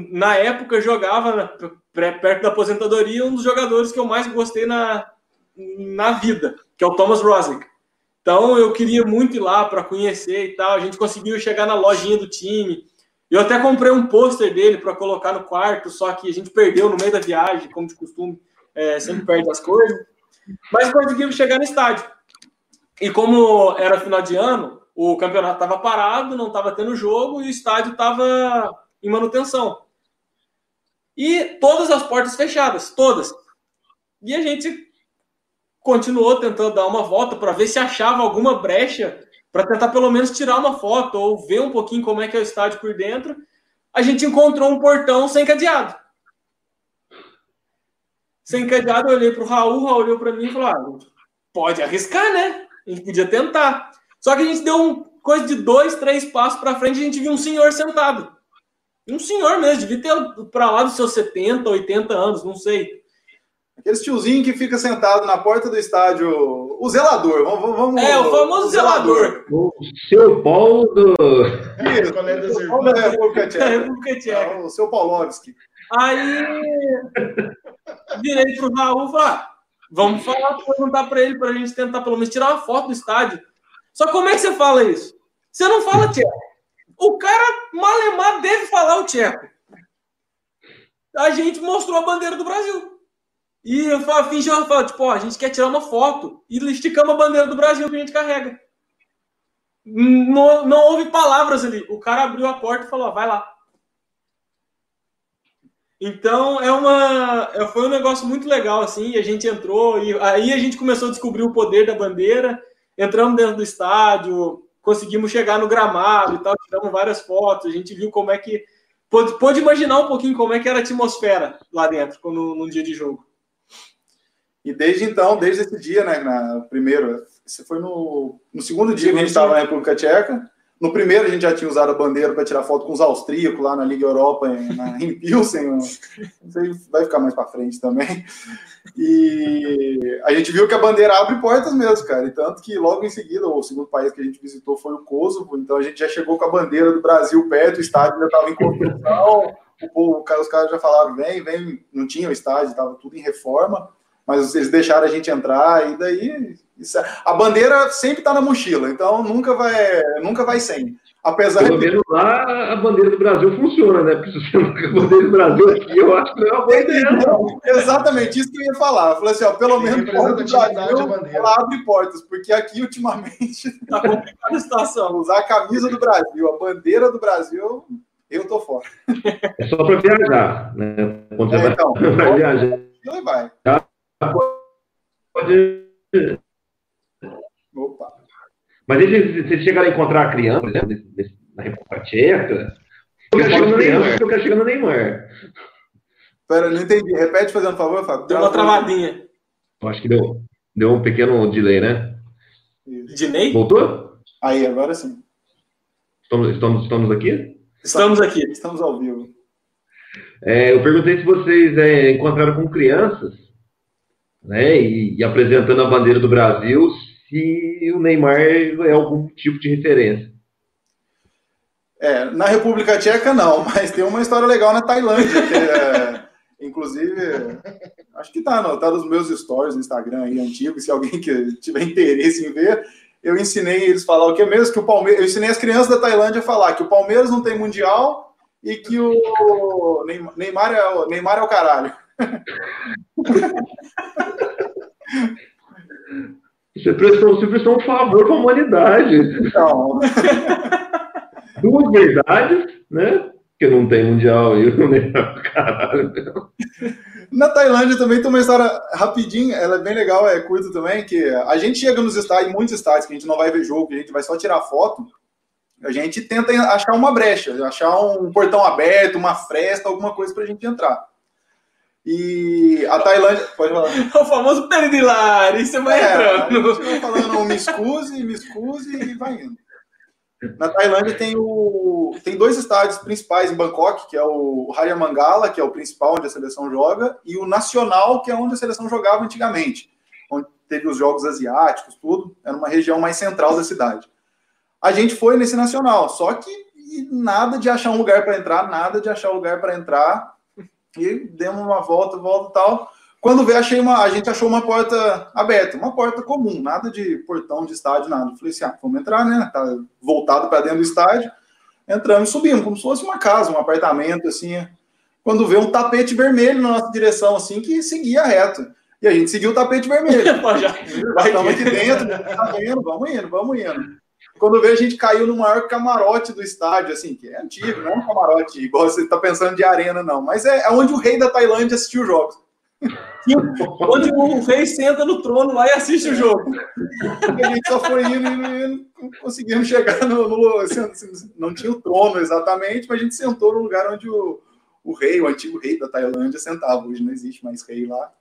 na época, jogava perto da aposentadoria um dos jogadores que eu mais gostei na, na vida, que é o Thomas Rosnick. Então eu queria muito ir lá para conhecer e tal. A gente conseguiu chegar na lojinha do time. Eu até comprei um pôster dele para colocar no quarto, só que a gente perdeu no meio da viagem, como de costume, é, sempre perde as coisas. Mas conseguimos chegar no estádio. E como era final de ano, o campeonato estava parado, não estava tendo jogo e o estádio estava em manutenção. E todas as portas fechadas, todas. E a gente continuou tentando dar uma volta para ver se achava alguma brecha para tentar pelo menos tirar uma foto ou ver um pouquinho como é que é o estádio por dentro, a gente encontrou um portão sem cadeado. Sem cadeado, eu olhei para o Raul, Raul olhou para mim e falou: ah, pode arriscar, né? A gente podia tentar. Só que a gente deu um coisa de dois, três passos para frente a gente viu um senhor sentado. Um senhor mesmo, devia ter para lá dos seus 70, 80 anos, não sei. Aquele tiozinho que fica sentado na porta do estádio, o zelador, vamos, vamos É, o famoso zelador. O seu Paulo do. Isso, o Paulo da República Tcheca. República Tcheca. o seu Paulovski. Aí virei pro Raul e falei: ah, vamos falar, perguntar para ele, para a gente tentar pelo menos tirar uma foto do estádio. Só como é que você fala isso? Você não fala tcheco. O cara malemar o Tcheco. A gente mostrou a bandeira do Brasil. E eu falo, fingi, eu falo, tipo, ó, a gente quer tirar uma foto e esticamos a bandeira do Brasil que a gente carrega. Não, não houve palavras ali. O cara abriu a porta e falou, ó, vai lá. Então é uma, é, foi um negócio muito legal assim. A gente entrou e aí a gente começou a descobrir o poder da bandeira. Entramos dentro do estádio, conseguimos chegar no gramado e tal, tiramos várias fotos. A gente viu como é que pôde imaginar um pouquinho como é que era a atmosfera lá dentro no dia de jogo. E desde então, desde esse dia, né, na, primeiro, esse foi no, no segundo dia que a gente estava na República Tcheca, no primeiro, a gente já tinha usado a bandeira para tirar foto com os austríacos lá na Liga Europa, em, na, em Pilsen. vai ficar mais para frente também. E a gente viu que a bandeira abre portas mesmo, cara. E tanto que logo em seguida, o segundo país que a gente visitou foi o Kosovo. Então a gente já chegou com a bandeira do Brasil perto, o estádio ainda estava em construção. O, o, os caras já falaram: vem, vem. Não tinha o estádio, estava tudo em reforma mas eles deixaram a gente entrar e daí isso, é, a bandeira sempre está na mochila, então nunca vai nunca vai sem. Apesar Pelo menos lá a bandeira do Brasil funciona, né? Porque se você não a bandeira do Brasil aqui, eu acho que não é uma boa ideia. Exatamente, isso que eu ia falar. Eu falei assim, ó, pelo menos o Brasil, ela abre portas, porque aqui ultimamente tá complicada a situação. Usar a camisa do Brasil, a bandeira do Brasil, eu tô fora. É só para viajar, né? Quando é, então, vai viajar. Vai. Tá? Pode. Opa. Mas aí vocês chegaram a encontrar a criança, por exemplo, na República Tcheca? Eu quero chegando no Neymar. Eu quero chegando no Neymar. Pera, não entendi. Repete fazendo um favor, Fábio. Deu uma travadinha. Eu acho que deu, deu um pequeno delay, né? Delay? Voltou? Aí, agora sim. Estamos, estamos, estamos aqui? Estamos aqui. Estamos ao vivo. É, eu perguntei se vocês é, encontraram com crianças né, e, e, apresentando a bandeira do Brasil, se o Neymar é algum tipo de referência. É, na República Tcheca não, mas tem uma história legal na Tailândia, que é, inclusive, acho que tá, não, tá nos meus stories no Instagram aí antigos, se alguém que tiver interesse em ver, eu ensinei eles a falar o que é mesmo que o Palmeiras, eu ensinei as crianças da Tailândia a falar que o Palmeiras não tem mundial e que o Neymar é o, Neymar é o caralho. Você prestou, você prestou um favor para a humanidade. Então. Duas verdades, né? Que não tem mundial e não tem caralho. Na Tailândia também tem uma história rapidinha, ela é bem legal, é curta também, que a gente chega nos estádios, muitos estádios, que a gente não vai ver jogo, que a gente vai só tirar foto, a gente tenta achar uma brecha, achar um portão aberto, uma fresta, alguma coisa para a gente entrar. E a Tailândia. Pode falar. É o famoso peridilar, e você vai é, entrando. A gente vai falando me excuse, me excuse e vai indo. Na Tailândia tem, o, tem dois estádios principais em Bangkok, que é o Mangala, que é o principal onde a seleção joga, e o Nacional, que é onde a seleção jogava antigamente, onde teve os jogos asiáticos, tudo. Era uma região mais central da cidade. A gente foi nesse Nacional, só que nada de achar um lugar para entrar, nada de achar um lugar para entrar e demos uma volta, volta e tal. Quando veio, achei uma, a gente achou uma porta aberta, uma porta comum, nada de portão de estádio, nada. Falei assim, ah, vamos entrar, né? Tá voltado para dentro do estádio. Entramos e subimos, como se fosse uma casa, um apartamento, assim. Quando veio um tapete vermelho na nossa direção, assim, que seguia reto. E a gente seguiu o tapete vermelho. Estamos aqui dentro, tá vendo? Vamos indo, vamos indo. Quando veio, a gente caiu no maior camarote do estádio, assim, que é antigo, não é um camarote igual você está pensando de arena, não. Mas é, é onde o rei da Tailândia assistiu os jogos. onde o rei senta no trono lá e assiste o jogo. a gente só foi indo, indo, indo conseguimos chegar no, no assim, assim, não tinha o trono exatamente, mas a gente sentou no lugar onde o, o rei, o antigo rei da Tailândia, sentava. Hoje não existe mais rei lá.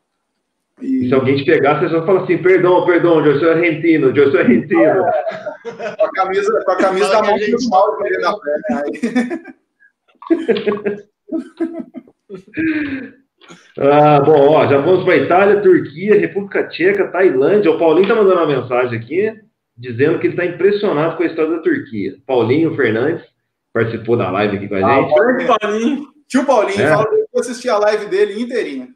E... Se alguém te pegar, você só fala assim, perdão, perdão, eu sou argentino, eu sou argentino. É, com a camisa, com a camisa da mão do mal da perna. ah, bom, ó, já vamos para Itália, Turquia, República Tcheca, Tailândia. O Paulinho está mandando uma mensagem aqui, dizendo que ele está impressionado com a história da Turquia. Paulinho Fernandes participou da live aqui com a ah, gente. Ah, Paulinho. Tio Paulinho, é. fala que eu assisti a live dele inteirinha.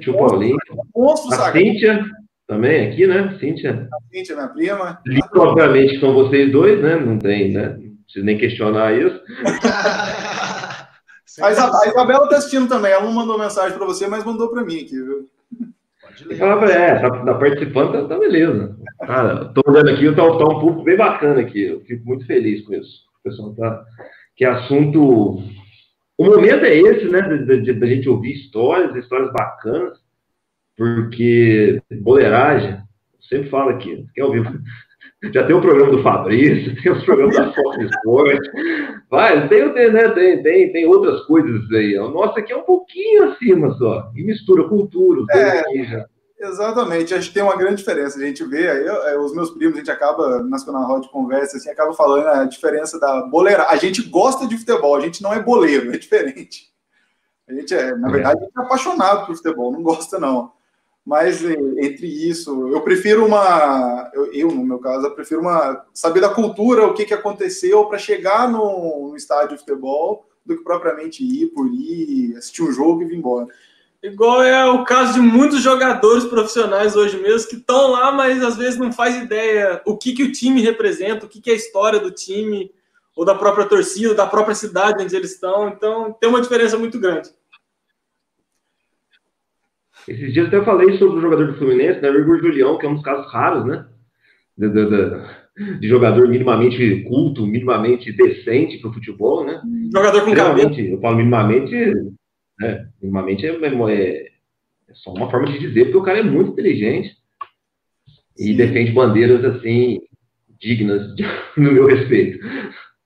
Tio Paulinho. Monstro a Cíntia também aqui, né? Cíntia. A Cíntia, minha prima. Lindo, obviamente, são vocês dois, né? Não tem, né? Não preciso nem questionar isso. A, a Isabela está assistindo também. Ela não mandou mensagem para você, mas mandou para mim aqui, viu? Fala, é, tá, tá participando, tá, tá, beleza. Cara, tô olhando aqui, tá, tá um público bem bacana aqui. Eu fico muito feliz com isso. O pessoal tá. Que assunto. O momento é esse, né? Da gente ouvir histórias, histórias bacanas, porque boleiragem, sempre falo aqui, quer ouvir já tem o programa do Fabrício, tem os programas da Fox Sport. Vai, tem, tem, né, tem, tem, tem outras coisas aí. O nosso aqui é um pouquinho acima só. E mistura cultura. É, já. Exatamente, acho que tem uma grande diferença. A gente vê, aí, é, os meus primos, a gente acaba, nas na roda de conversa, assim, acaba falando a diferença da boleira. A gente gosta de futebol, a gente não é boleiro, é diferente. A gente é, na é. verdade, a gente é apaixonado por futebol, não gosta não. Mas entre isso, eu prefiro uma. Eu, eu, no meu caso, eu prefiro uma. Saber da cultura, o que, que aconteceu para chegar no, no, estádio de futebol, do que propriamente ir por ir, assistir um jogo e vir embora. Igual é o caso de muitos jogadores profissionais hoje mesmo que estão lá, mas às vezes não faz ideia o que, que o time representa, o que, que é a história do time, ou da própria torcida, da própria cidade onde eles estão. Então tem uma diferença muito grande. Esses dias até eu falei sobre o jogador do Fluminense, né, o Igor Julião, que é um dos casos raros, né? De, de, de, de jogador minimamente culto, minimamente decente para o futebol, né? Jogador com cabelo. Eu falo minimamente, né? Minimamente é, é, é, só uma forma de dizer, porque o cara é muito inteligente e defende bandeiras assim dignas de, no meu respeito.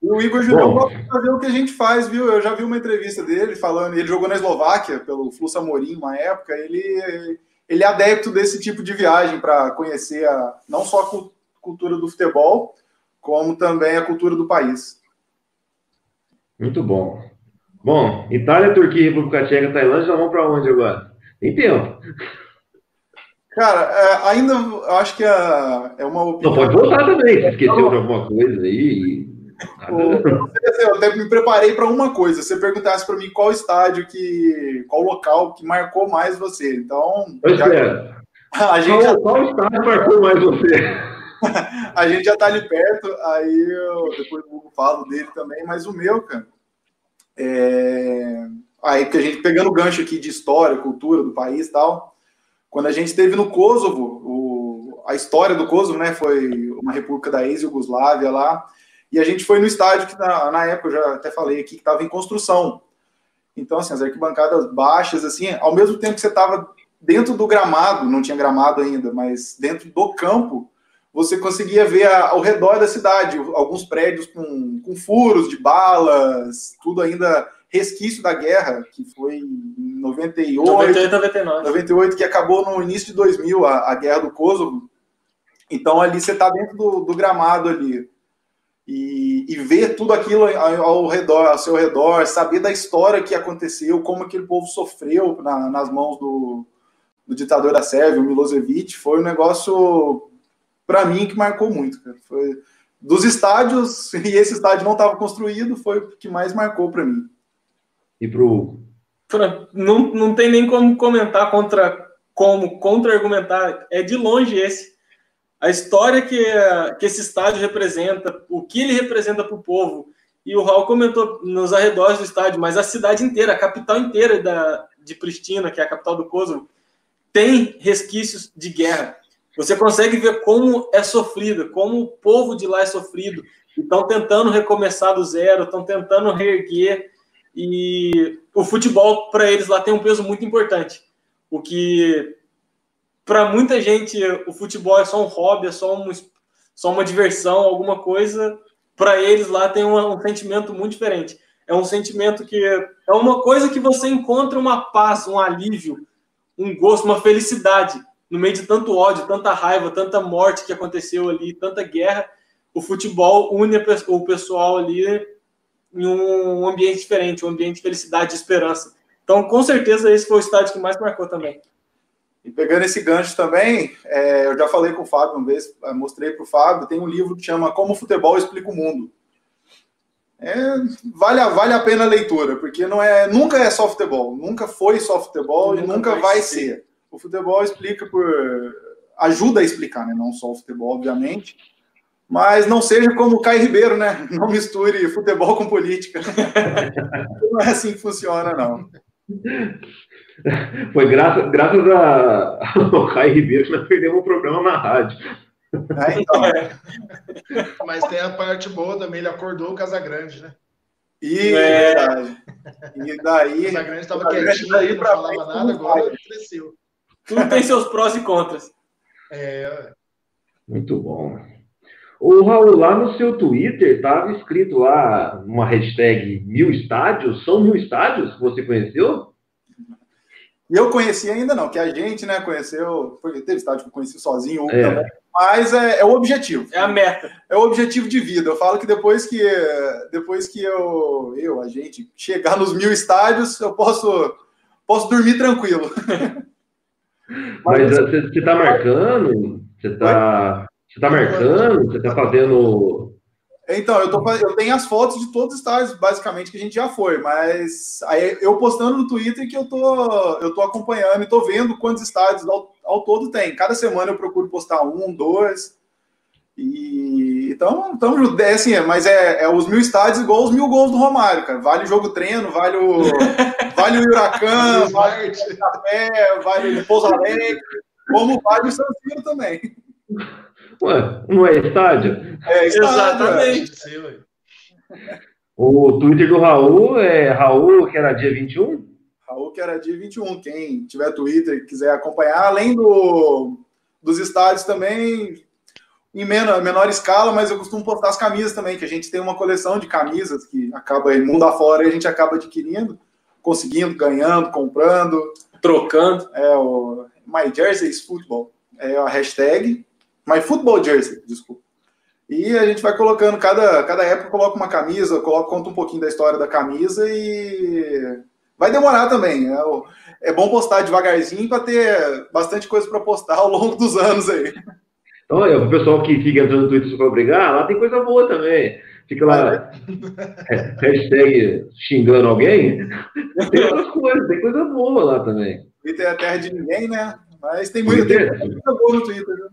O Igor Julião gosta de fazer o que a gente faz, viu? Eu já vi uma entrevista dele falando, ele jogou na Eslováquia pelo Flu Samorim uma época, ele, ele é adepto desse tipo de viagem para conhecer a, não só a cultura do futebol, como também a cultura do país. Muito bom. Bom, Itália, Turquia, República Tcheca, Tailândia, vão para onde agora? Tem tempo. Cara, é, ainda acho que é, é uma opinião. Não, pode voltar também, se esqueceu de alguma coisa aí. Eu até me preparei para uma coisa. Você perguntasse para mim qual estádio que, qual local que marcou mais você, então. Pois já, é. A gente qual, já... qual estádio marcou mais você? a gente já tá ali perto, aí eu depois eu falo dele também, mas o meu, cara. É... Aí que a gente pegando o gancho aqui de história, cultura do país e tal. Quando a gente esteve no Kosovo, o... a história do Kosovo, né, foi uma república da ex-Yugoslávia lá. E a gente foi no estádio que na, na época, eu já até falei aqui, que estava em construção. Então, assim, as arquibancadas baixas, assim, ao mesmo tempo que você estava dentro do gramado, não tinha gramado ainda, mas dentro do campo, você conseguia ver a, ao redor da cidade, alguns prédios com, com furos de balas, tudo ainda resquício da guerra, que foi em 98, 98, 99. 98 que acabou no início de 2000, a, a guerra do Kosovo. Então ali você está dentro do, do gramado ali e, e ver tudo aquilo ao redor, ao seu redor, saber da história que aconteceu, como aquele povo sofreu na, nas mãos do, do, ditador da Sérvia, o Milosevic, foi um negócio para mim que marcou muito, cara. Foi dos estádios e esse estádio não estava construído, foi o que mais marcou para mim. E pro não, não tem nem como comentar contra como contra-argumentar, é de longe esse a história que, que esse estádio representa, o que ele representa para o povo. E o Raul comentou nos arredores do estádio, mas a cidade inteira, a capital inteira da, de Pristina, que é a capital do Kosovo, tem resquícios de guerra. Você consegue ver como é sofrido, como o povo de lá é sofrido. Estão tentando recomeçar do zero, estão tentando reerguer. E o futebol, para eles lá, tem um peso muito importante. O que para muita gente o futebol é só um hobby, é só, um, só uma diversão, alguma coisa. Para eles lá tem um, um, sentimento muito diferente. É um sentimento que é uma coisa que você encontra uma paz, um alívio, um gosto, uma felicidade no meio de tanto ódio, tanta raiva, tanta morte que aconteceu ali, tanta guerra. O futebol une o pessoal ali em um ambiente diferente, um ambiente de felicidade, de esperança. Então, com certeza, esse foi o estádio que mais marcou também. E pegando esse gancho também, é, eu já falei com o Fábio uma vez, mostrei para o Fábio, tem um livro que chama Como o Futebol Explica o Mundo. É, vale, a, vale a pena a leitura, porque não é, nunca é só futebol, nunca foi só futebol nunca e nunca vai, vai ser. ser. O futebol explica por. ajuda a explicar, né? Não só o futebol, obviamente, Mas não seja como o Caio Ribeiro, né? Não misture futebol com política. não é assim que funciona, não. Foi graças, graças a, ao Caio Ribeiro que nós perdemos o programa na rádio. É, então. Mas tem a parte boa também, ele acordou o Casagrande, né? E, é. e daí. O Casagrande estava quietinho, aí, não falava nada, agora ele cresceu. Tudo tem seus prós e contras. É. Muito bom. O Raul, lá no seu Twitter estava escrito lá uma hashtag mil estádios. São mil estádios que você conheceu? Eu conheci ainda não, que a gente, né, conheceu, porque teve estádio que eu conheci sozinho, é. também, mas é, é, o objetivo. É a meta. É o objetivo de vida. Eu falo que depois que, depois que eu, eu, a gente, chegar nos mil estádios, eu posso, posso dormir tranquilo. Mas, você está marcando? Você está você tá marcando? Você está fazendo então, eu, tô, eu tenho as fotos de todos os estádios, basicamente, que a gente já foi, mas aí eu postando no Twitter que eu tô, eu tô acompanhando e tô vendo quantos estádios ao, ao todo tem. Cada semana eu procuro postar um, dois. E então, então é assim, mas é, é os mil estádios igual os mil gols do Romário, cara. Vale o jogo treino, vale o, vale o Huracan, vale o Café, vale o Pouso Alegre, como vale o São Siro também. Ué, não é estádio? É, estádio, Exatamente. É. O Twitter do Raul é Raul, que era dia 21? Raul, que era dia 21. Quem tiver Twitter e quiser acompanhar, além do, dos estádios também, em menor, menor escala, mas eu costumo postar as camisas também, que a gente tem uma coleção de camisas que acaba em mundo afora e a gente acaba adquirindo, conseguindo, ganhando, comprando. Trocando. É o My Jersey's Football. É a hashtag. My Football Jersey, desculpa. E a gente vai colocando, cada, cada época coloca uma camisa, coloca, conta um pouquinho da história da camisa e vai demorar também. É, é bom postar devagarzinho para ter bastante coisa para postar ao longo dos anos aí. Então, é, o pessoal que fica entrando no Twitter para brigar, lá tem coisa boa também. Fica lá, é, hashtag xingando alguém. Tem outras coisas, tem coisa boa lá também. Twitter é a terra de ninguém, né? Mas tem muita, tem muita boa no Twitter. Né?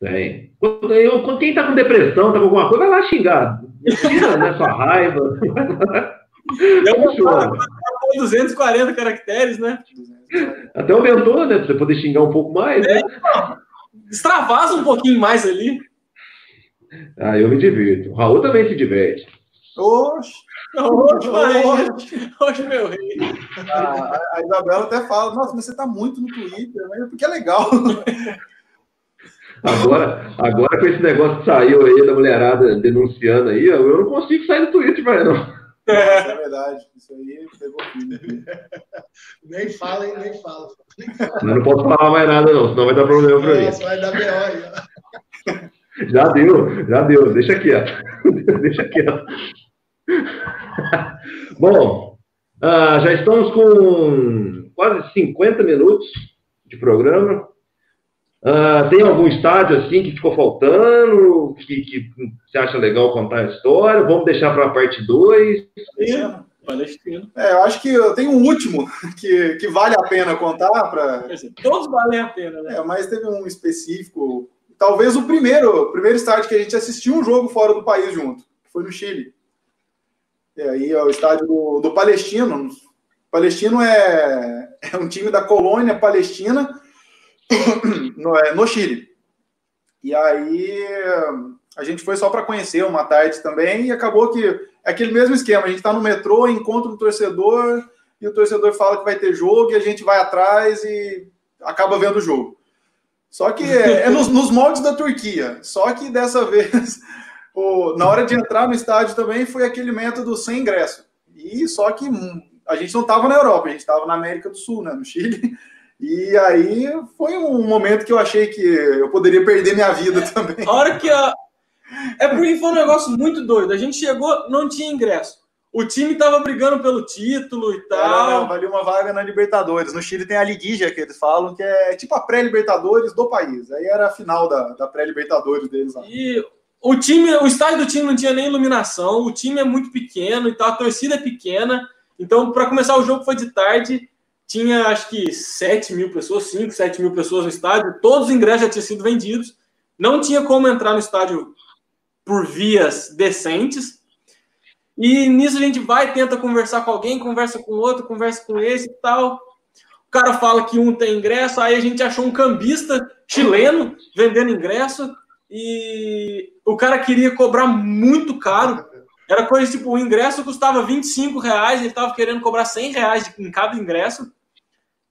Tem. Quando, eu, quando quem tá com depressão, tá com alguma coisa, vai lá xingar. Tira, né, sua raiva. Eu 240 caracteres, né? Até aumentou, né? Pra você poder xingar um pouco mais. Né? É, né? Extravasa um pouquinho mais ali. Ah, eu me divirto. O Raul também se diverte. Oxe! Oxe, oxe, oxe meu rei. Ah, a Isabela até fala, nossa, mas você tá muito no Twitter, né? porque é legal. Agora, agora com esse negócio que saiu aí da mulherada denunciando aí, eu não consigo sair do Twitter mais, não. É, é verdade. Isso aí pegou filho. nem fala, hein? Nem fala. Nem fala. não posso falar mais nada, não, senão vai dar problema Nossa, mim. vai dar B.O. Já deu, já deu. Deixa quieto. Deixa quieto. Bom, uh, já estamos com quase 50 minutos de programa. Uh, tem algum estádio assim que ficou faltando, que, que você acha legal contar a história? Vamos deixar para a parte 2. Palestino. É, eu acho que eu tenho um último que, que vale a pena contar. Pra... Todos valem a pena, né? É, mas teve um específico, talvez o primeiro, o primeiro estádio que a gente assistiu um jogo fora do país junto, que foi no Chile. E aí é o estádio do, do Palestino. Palestino é, é um time da colônia palestina no, é, no Chile. E aí a gente foi só para conhecer uma tarde também e acabou que é aquele mesmo esquema. A gente está no metrô, encontra um torcedor e o torcedor fala que vai ter jogo e a gente vai atrás e acaba vendo o jogo. Só que é, é nos, nos, moldes da Turquia. Só que dessa vez, o, na hora de entrar no estádio também foi aquele método sem ingresso. E só que a gente não estava na Europa, a gente estava na América do Sul, né, no Chile. E aí foi um momento que eu achei que eu poderia perder minha vida também. A hora que a. É porque foi um negócio muito doido. A gente chegou, não tinha ingresso. O time tava brigando pelo título e tal. Não, valia uma vaga na Libertadores. No Chile tem a Liguija, que eles falam, que é tipo a pré-Libertadores do país. Aí era a final da, da pré-Libertadores deles lá. E o time, o estádio do time não tinha nem iluminação, o time é muito pequeno e tal, a torcida é pequena. Então, para começar o jogo foi de tarde tinha acho que 7 mil pessoas, 5, 7 mil pessoas no estádio, todos os ingressos já tinham sido vendidos, não tinha como entrar no estádio por vias decentes. E nisso a gente vai, tenta conversar com alguém, conversa com outro, conversa com esse e tal. O cara fala que um tem ingresso, aí a gente achou um cambista chileno vendendo ingresso e o cara queria cobrar muito caro. Era coisa tipo, o ingresso custava 25 reais, ele estava querendo cobrar 100 reais em cada ingresso.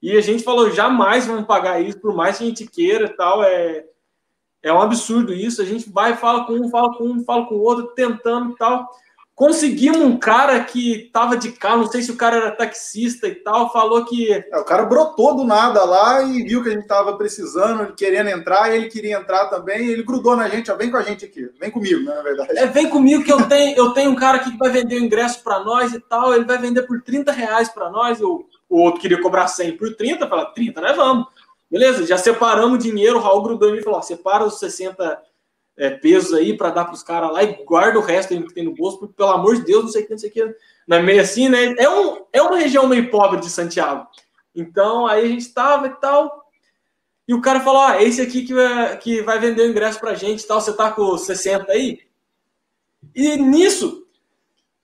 E a gente falou, jamais vamos pagar isso, por mais que a gente queira e tal. É, é um absurdo isso. A gente vai, fala com um, fala com um, fala com o outro, tentando e tal. Conseguimos um cara que tava de carro, não sei se o cara era taxista e tal, falou que. É, o cara brotou do nada lá e viu que a gente tava precisando, querendo entrar, ele queria entrar também, ele grudou na gente, ó, vem com a gente aqui, vem comigo, né, na verdade. É, vem comigo que eu tenho, eu tenho um cara aqui que vai vender o ingresso para nós e tal, ele vai vender por 30 reais para nós, eu, o outro queria cobrar 100 por 30, fala 30, nós vamos. Beleza, já separamos o dinheiro, o Raul grudou e falou: ó, separa os 60 é, pesos aí para dar para os caras lá e guarda o resto que tem no bolso, porque pelo amor de Deus, não sei o que, não sei o que. É meio assim, né? É, um, é uma região meio pobre de Santiago. Então, aí a gente estava e tal. E o cara falou: ah, esse aqui que vai, que vai vender o ingresso pra gente e tal, você tá com 60 aí? E nisso,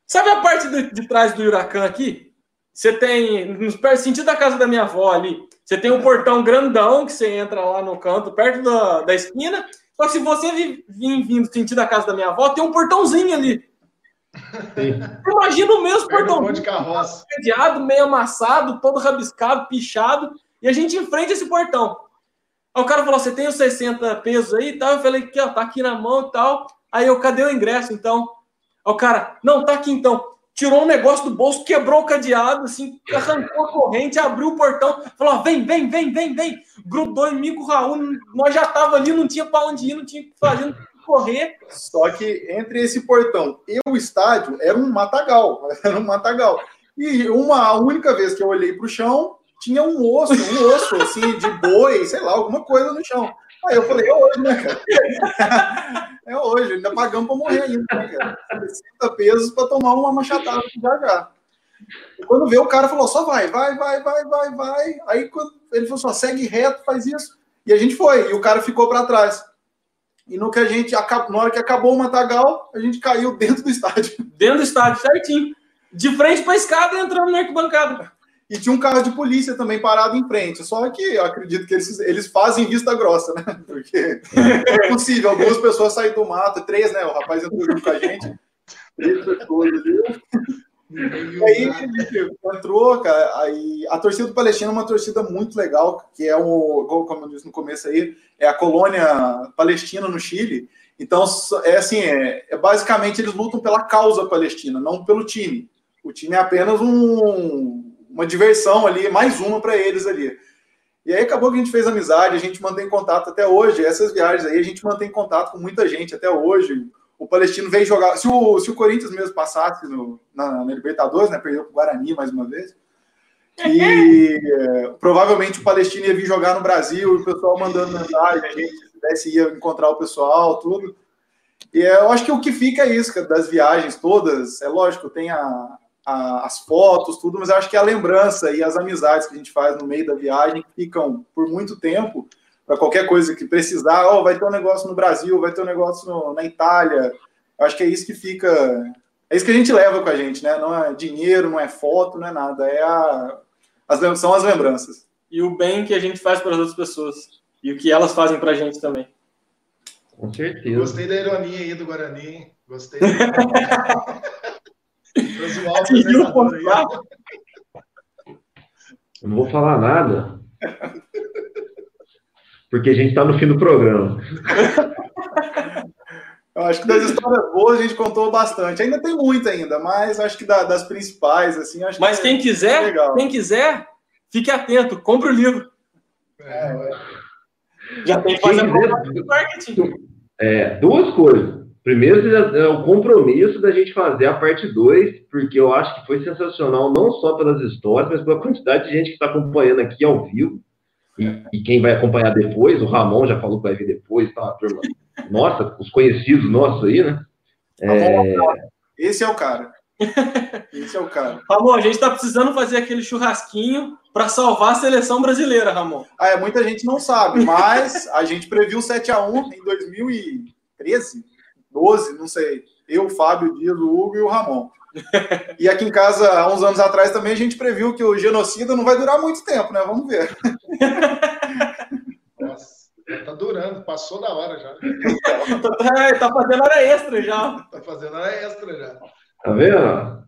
sabe a parte de, de trás do Huracan aqui? Você tem, no sentido da casa da minha avó ali, você tem um portão grandão que você entra lá no canto, perto da, da esquina, só que se você vir vindo sentido da casa da minha avó, tem um portãozinho ali. Imagina o mesmo portãozinho. de carroça. Cadeado, meio amassado, todo rabiscado, pichado. E a gente enfrenta esse portão. Aí o cara falou: Você tem os 60 pesos aí e tal? Eu falei: que ó, Tá aqui na mão e tal. Aí eu: Cadê o ingresso então? Aí o cara: Não, tá aqui então tirou um negócio do bolso, quebrou o cadeado, assim, arrancou a corrente, abriu o portão, falou: vem, vem, vem, vem, vem. Grudou em mim com o Raul, nós já tava ali, não tinha para onde ir, não tinha o que fazer, não tinha que correr. Só que entre esse portão e o estádio era um matagal, era um matagal. E uma única vez que eu olhei para o chão, tinha um osso, um osso assim de boi, sei lá, alguma coisa no chão. Aí eu falei, é hoje, né, cara? é hoje, ainda pagamos para morrer ainda, né, cara? 60 pesos para tomar uma machatada já já. Quando veio, o cara falou, só vai, vai, vai, vai, vai, vai. Aí quando ele falou só, segue reto, faz isso. E a gente foi, e o cara ficou para trás. E no que a gente, na hora que acabou o Matagal, a gente caiu dentro do estádio. Dentro do estádio, certinho. De frente para a escada, entrando na arquibancada. E tinha um carro de polícia também parado em frente. Só que eu acredito que eles, eles fazem vista grossa, né? Porque é possível. Algumas pessoas saírem do mato, três, né? O rapaz entrou junto com a gente. Três pessoas ali. E aí entrou, cara. Aí, a torcida do Palestina é uma torcida muito legal, que é o, como eu disse no começo aí, é a colônia palestina no Chile. Então, é assim, é, é basicamente eles lutam pela causa palestina, não pelo time. O time é apenas um, uma diversão ali, mais uma para eles ali. E aí acabou que a gente fez amizade, a gente mantém contato até hoje. Essas viagens aí a gente mantém contato com muita gente até hoje. O Palestino veio jogar. Se o, se o Corinthians mesmo passasse no, na, na Libertadores, né? Perdeu para o Guarani mais uma vez. E provavelmente o Palestino ia vir jogar no Brasil, o pessoal mandando mensagem, a gente se desse, ia encontrar o pessoal, tudo. E é, eu acho que o que fica é isso, das viagens todas. É lógico, tem a, a, as fotos, tudo, mas eu acho que a lembrança e as amizades que a gente faz no meio da viagem ficam por muito tempo para qualquer coisa que precisar. Oh, vai ter um negócio no Brasil, vai ter um negócio no, na Itália. Eu acho que é isso que fica. É isso que a gente leva com a gente, né? Não é dinheiro, não é foto, não é nada. É a, as, são as lembranças. E o bem que a gente faz para as outras pessoas. E o que elas fazem para a gente também. Com certeza. Gostei da ironia aí do Guarani. Gostei. Eu não vou falar nada. Porque a gente está no fim do programa. Eu acho que das histórias boas a gente contou bastante. Ainda tem muita ainda, mas acho que das principais, assim, Mas quem é quiser, legal. quem quiser, fique atento, compre o livro. É, Já tem que fazer marketing. É, duas coisas. Primeiro, é o compromisso da gente fazer a parte 2, porque eu acho que foi sensacional, não só pelas histórias, mas pela quantidade de gente que está acompanhando aqui ao vivo. E, e, quem vai acompanhar depois, o Ramon já falou que vai vir depois, tá, turma? Nossa, os conhecidos nossos aí, né? É... Esse é o cara. Esse é o cara. Ramon, a gente está precisando fazer aquele churrasquinho para salvar a seleção brasileira, Ramon. Ah, é, muita gente não sabe, mas a gente previu 7 a 1 em 2013. 12, não sei. Eu, o Fábio, o Dias, o Hugo e o Ramon. E aqui em casa, há uns anos atrás, também a gente previu que o genocida não vai durar muito tempo, né? Vamos ver. Nossa, tá durando, passou da hora já. É, tá fazendo hora extra já. Tá fazendo hora extra já. Tá vendo?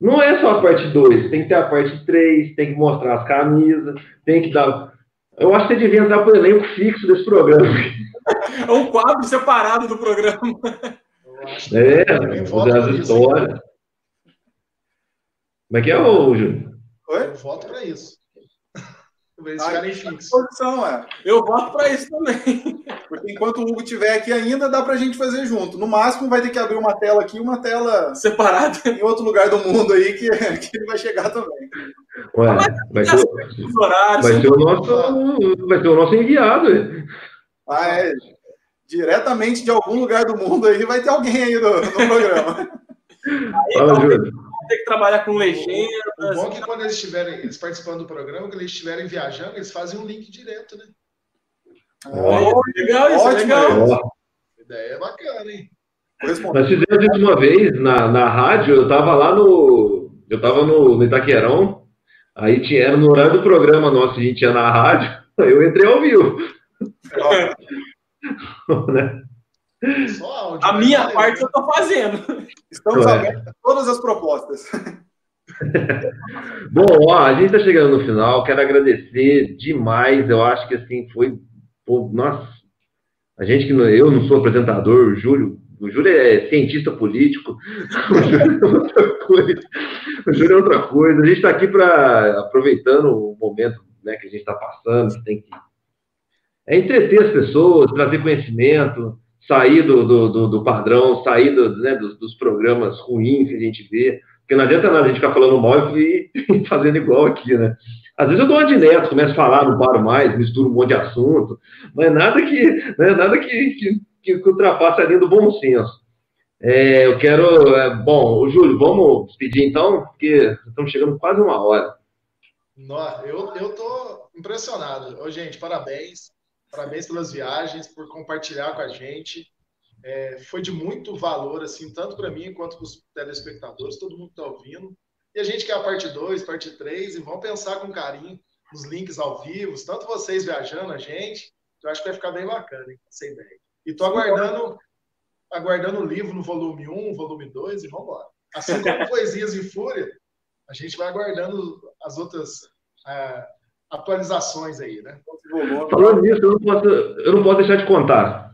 Não é só a parte 2, tem que ter a parte 3, tem que mostrar as camisas, tem que dar. Eu acho que você devia entrar pro elenco fixo desse programa. É um quadro separado do programa. Eu acho que É, isso, hein? histórias. Como é que é, ô, Júlio? Oi? Eu voto pra isso. Ah. Posição, é. Eu voto pra isso também. Porque enquanto o Hugo estiver aqui ainda, dá pra gente fazer junto. No máximo, vai ter que abrir uma tela aqui e uma tela Separado. em outro lugar do mundo aí que, que ele vai chegar também. Ué, vai horários. vai ser o nosso, vai ser o nosso enviado. Ué. Ah, é. Diretamente de algum lugar do mundo aí vai ter alguém aí no, no programa. Fala, Júlio. Tem que trabalhar com O legendas. bom é que quando eles estiverem eles participando do programa, quando eles estiverem viajando, eles fazem um link direto, né? Ó, Legal, isso é Ótimo, legal. ó. A ideia é bacana, hein? Nós fizemos isso uma vez na, na rádio, eu tava lá no. Eu tava no, no Itaquerão, aí tinha, era no horário do programa nosso, a gente ia na rádio, aí eu entrei ao vivo. Né? Só áudio. A minha Valeu, parte eu tô fazendo. Estamos Ué. abertos a todas as propostas. Bom, ó, a gente está chegando no final, quero agradecer demais. Eu acho que assim foi. pô, nossa, a gente que não, eu não sou apresentador, o Júlio, o Júlio é cientista político, o Júlio é outra coisa. O Júlio é outra coisa. A gente está aqui para aproveitando o momento né, que a gente está passando, que tem que é entreter as pessoas, trazer conhecimento, sair do, do, do- do padrão, sair do, né, dos, dos programas ruins que a gente vê. Porque não adianta nada a gente ficar falando mal e fazendo igual aqui, né? Às vezes eu dou uma de neto, começo a falar, não paro mais, misturo um monte de assunto, mas nada que, não é nada que, que, que, ultrapasse a linha do bom senso. É, eu quero. é, bom, Júlio, vamos despedir então, porque estamos chegando quase uma hora. Nó, eu, eu tô impressionado. Ô, gente, parabéns. Parabéns pelas viagens, por compartilhar com a gente. É, foi de muito valor, assim, tanto para mim quanto para os telespectadores, todo mundo que está ouvindo. E a gente quer a parte 2, parte 3, e vamos pensar com carinho nos links ao vivo, tanto vocês viajando, a gente. Eu acho que vai ficar bem bacana, hein, essa ideia. E tô aguardando, aguardando o livro no volume 1, volume 2, e vamos embora. Assim como Poesias em Fúria, a gente vai aguardando as outras ah, atualizações aí, né? Falando nisso, eu não posso, eu não posso deixar de contar.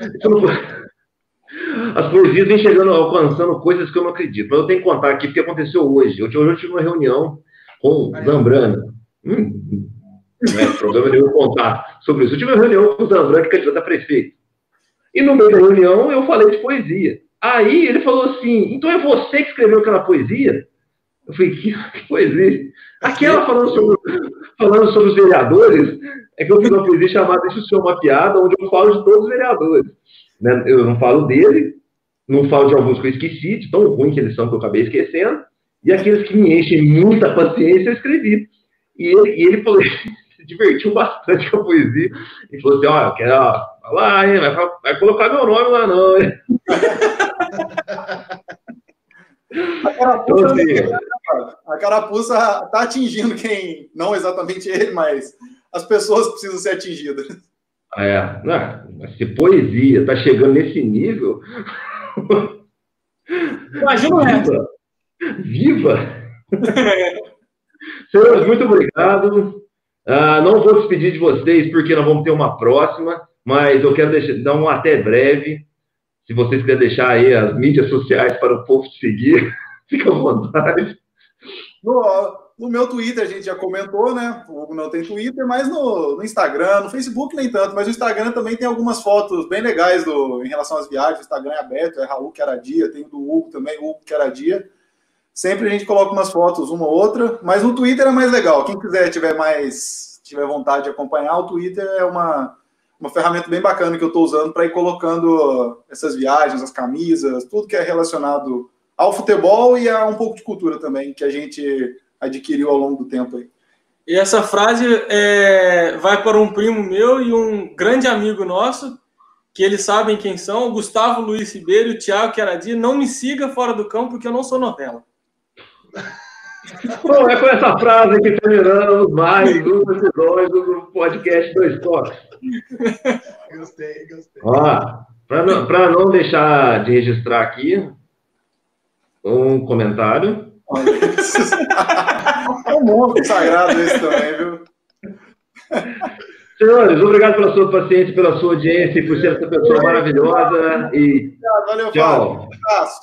As poesias vêm chegando, alcançando coisas que eu não acredito. Mas eu tenho que contar aqui, porque aconteceu hoje. Hoje eu tive uma reunião com o Zambrano. Hum, não é problema nenhum contar sobre isso. Eu tive uma reunião com o Zambrano, que é candidato a prefeito. E no meio da reunião eu falei de poesia. Aí ele falou assim: então é você que escreveu aquela poesia? Eu falei: que, que poesia? Aquela falando sobre, falando sobre os vereadores, é que eu fiz uma poesia chamada Deixa o Senhor uma Piada, onde eu falo de todos os vereadores. Né? Eu não falo dele, não falo de alguns que eu esqueci, de tão ruim que eles são que eu acabei esquecendo, e aqueles que me enchem muita paciência eu escrevi. E ele, e ele falou, se divertiu bastante com a poesia, e falou assim: ó, eu quero ó, falar, hein, vai, vai colocar meu nome lá não, hein? A carapuça, Então, assim, a carapuça tá atingindo quem, não exatamente ele, mas as pessoas precisam ser atingidas. É, não, se poesia tá chegando nesse nível, Imagina o resto. viva! Viva! Senhores, muito obrigado. Ah, não vou despedir de vocês porque nós vamos ter uma próxima, mas eu quero deixar, dar um até breve. Se vocês quiserem deixar aí as mídias sociais para o povo te seguir, fica à vontade. No, no meu Twitter a gente já comentou, né? O Hugo não tem Twitter, mas no, no Instagram, no Facebook nem tanto, mas no Instagram também tem algumas fotos bem legais do, em relação às viagens. O Instagram é aberto, é Raul Queradia, tem o do Hugo também, o Hugo Queradia. Sempre a gente coloca umas fotos, uma ou outra, mas no Twitter é mais legal. Quem quiser, tiver mais, tiver vontade de acompanhar, o Twitter é uma, uma ferramenta bem bacana que eu estou usando para ir colocando essas viagens, as camisas, tudo que é relacionado ao futebol e a um pouco de cultura também, que a gente adquiriu ao longo do tempo aí. E essa frase é, vai para um primo meu e um grande amigo nosso, que eles sabem quem são, o Gustavo Luiz Ribeiro e o Thiago Queradi. Não me siga fora do campo, porque eu não sou novela. Bom, é com essa frase que terminamos mais um episódio do podcast Dois Toques. Gostei, gostei. Ó, para não, pra não deixar de registrar aqui, um comentário. É um monte sagrado esse também, viu? Senhores, obrigado pela sua paciência, pela sua audiência e por ser essa pessoa maravilhosa. E Valeu, Tchau. Um abraço.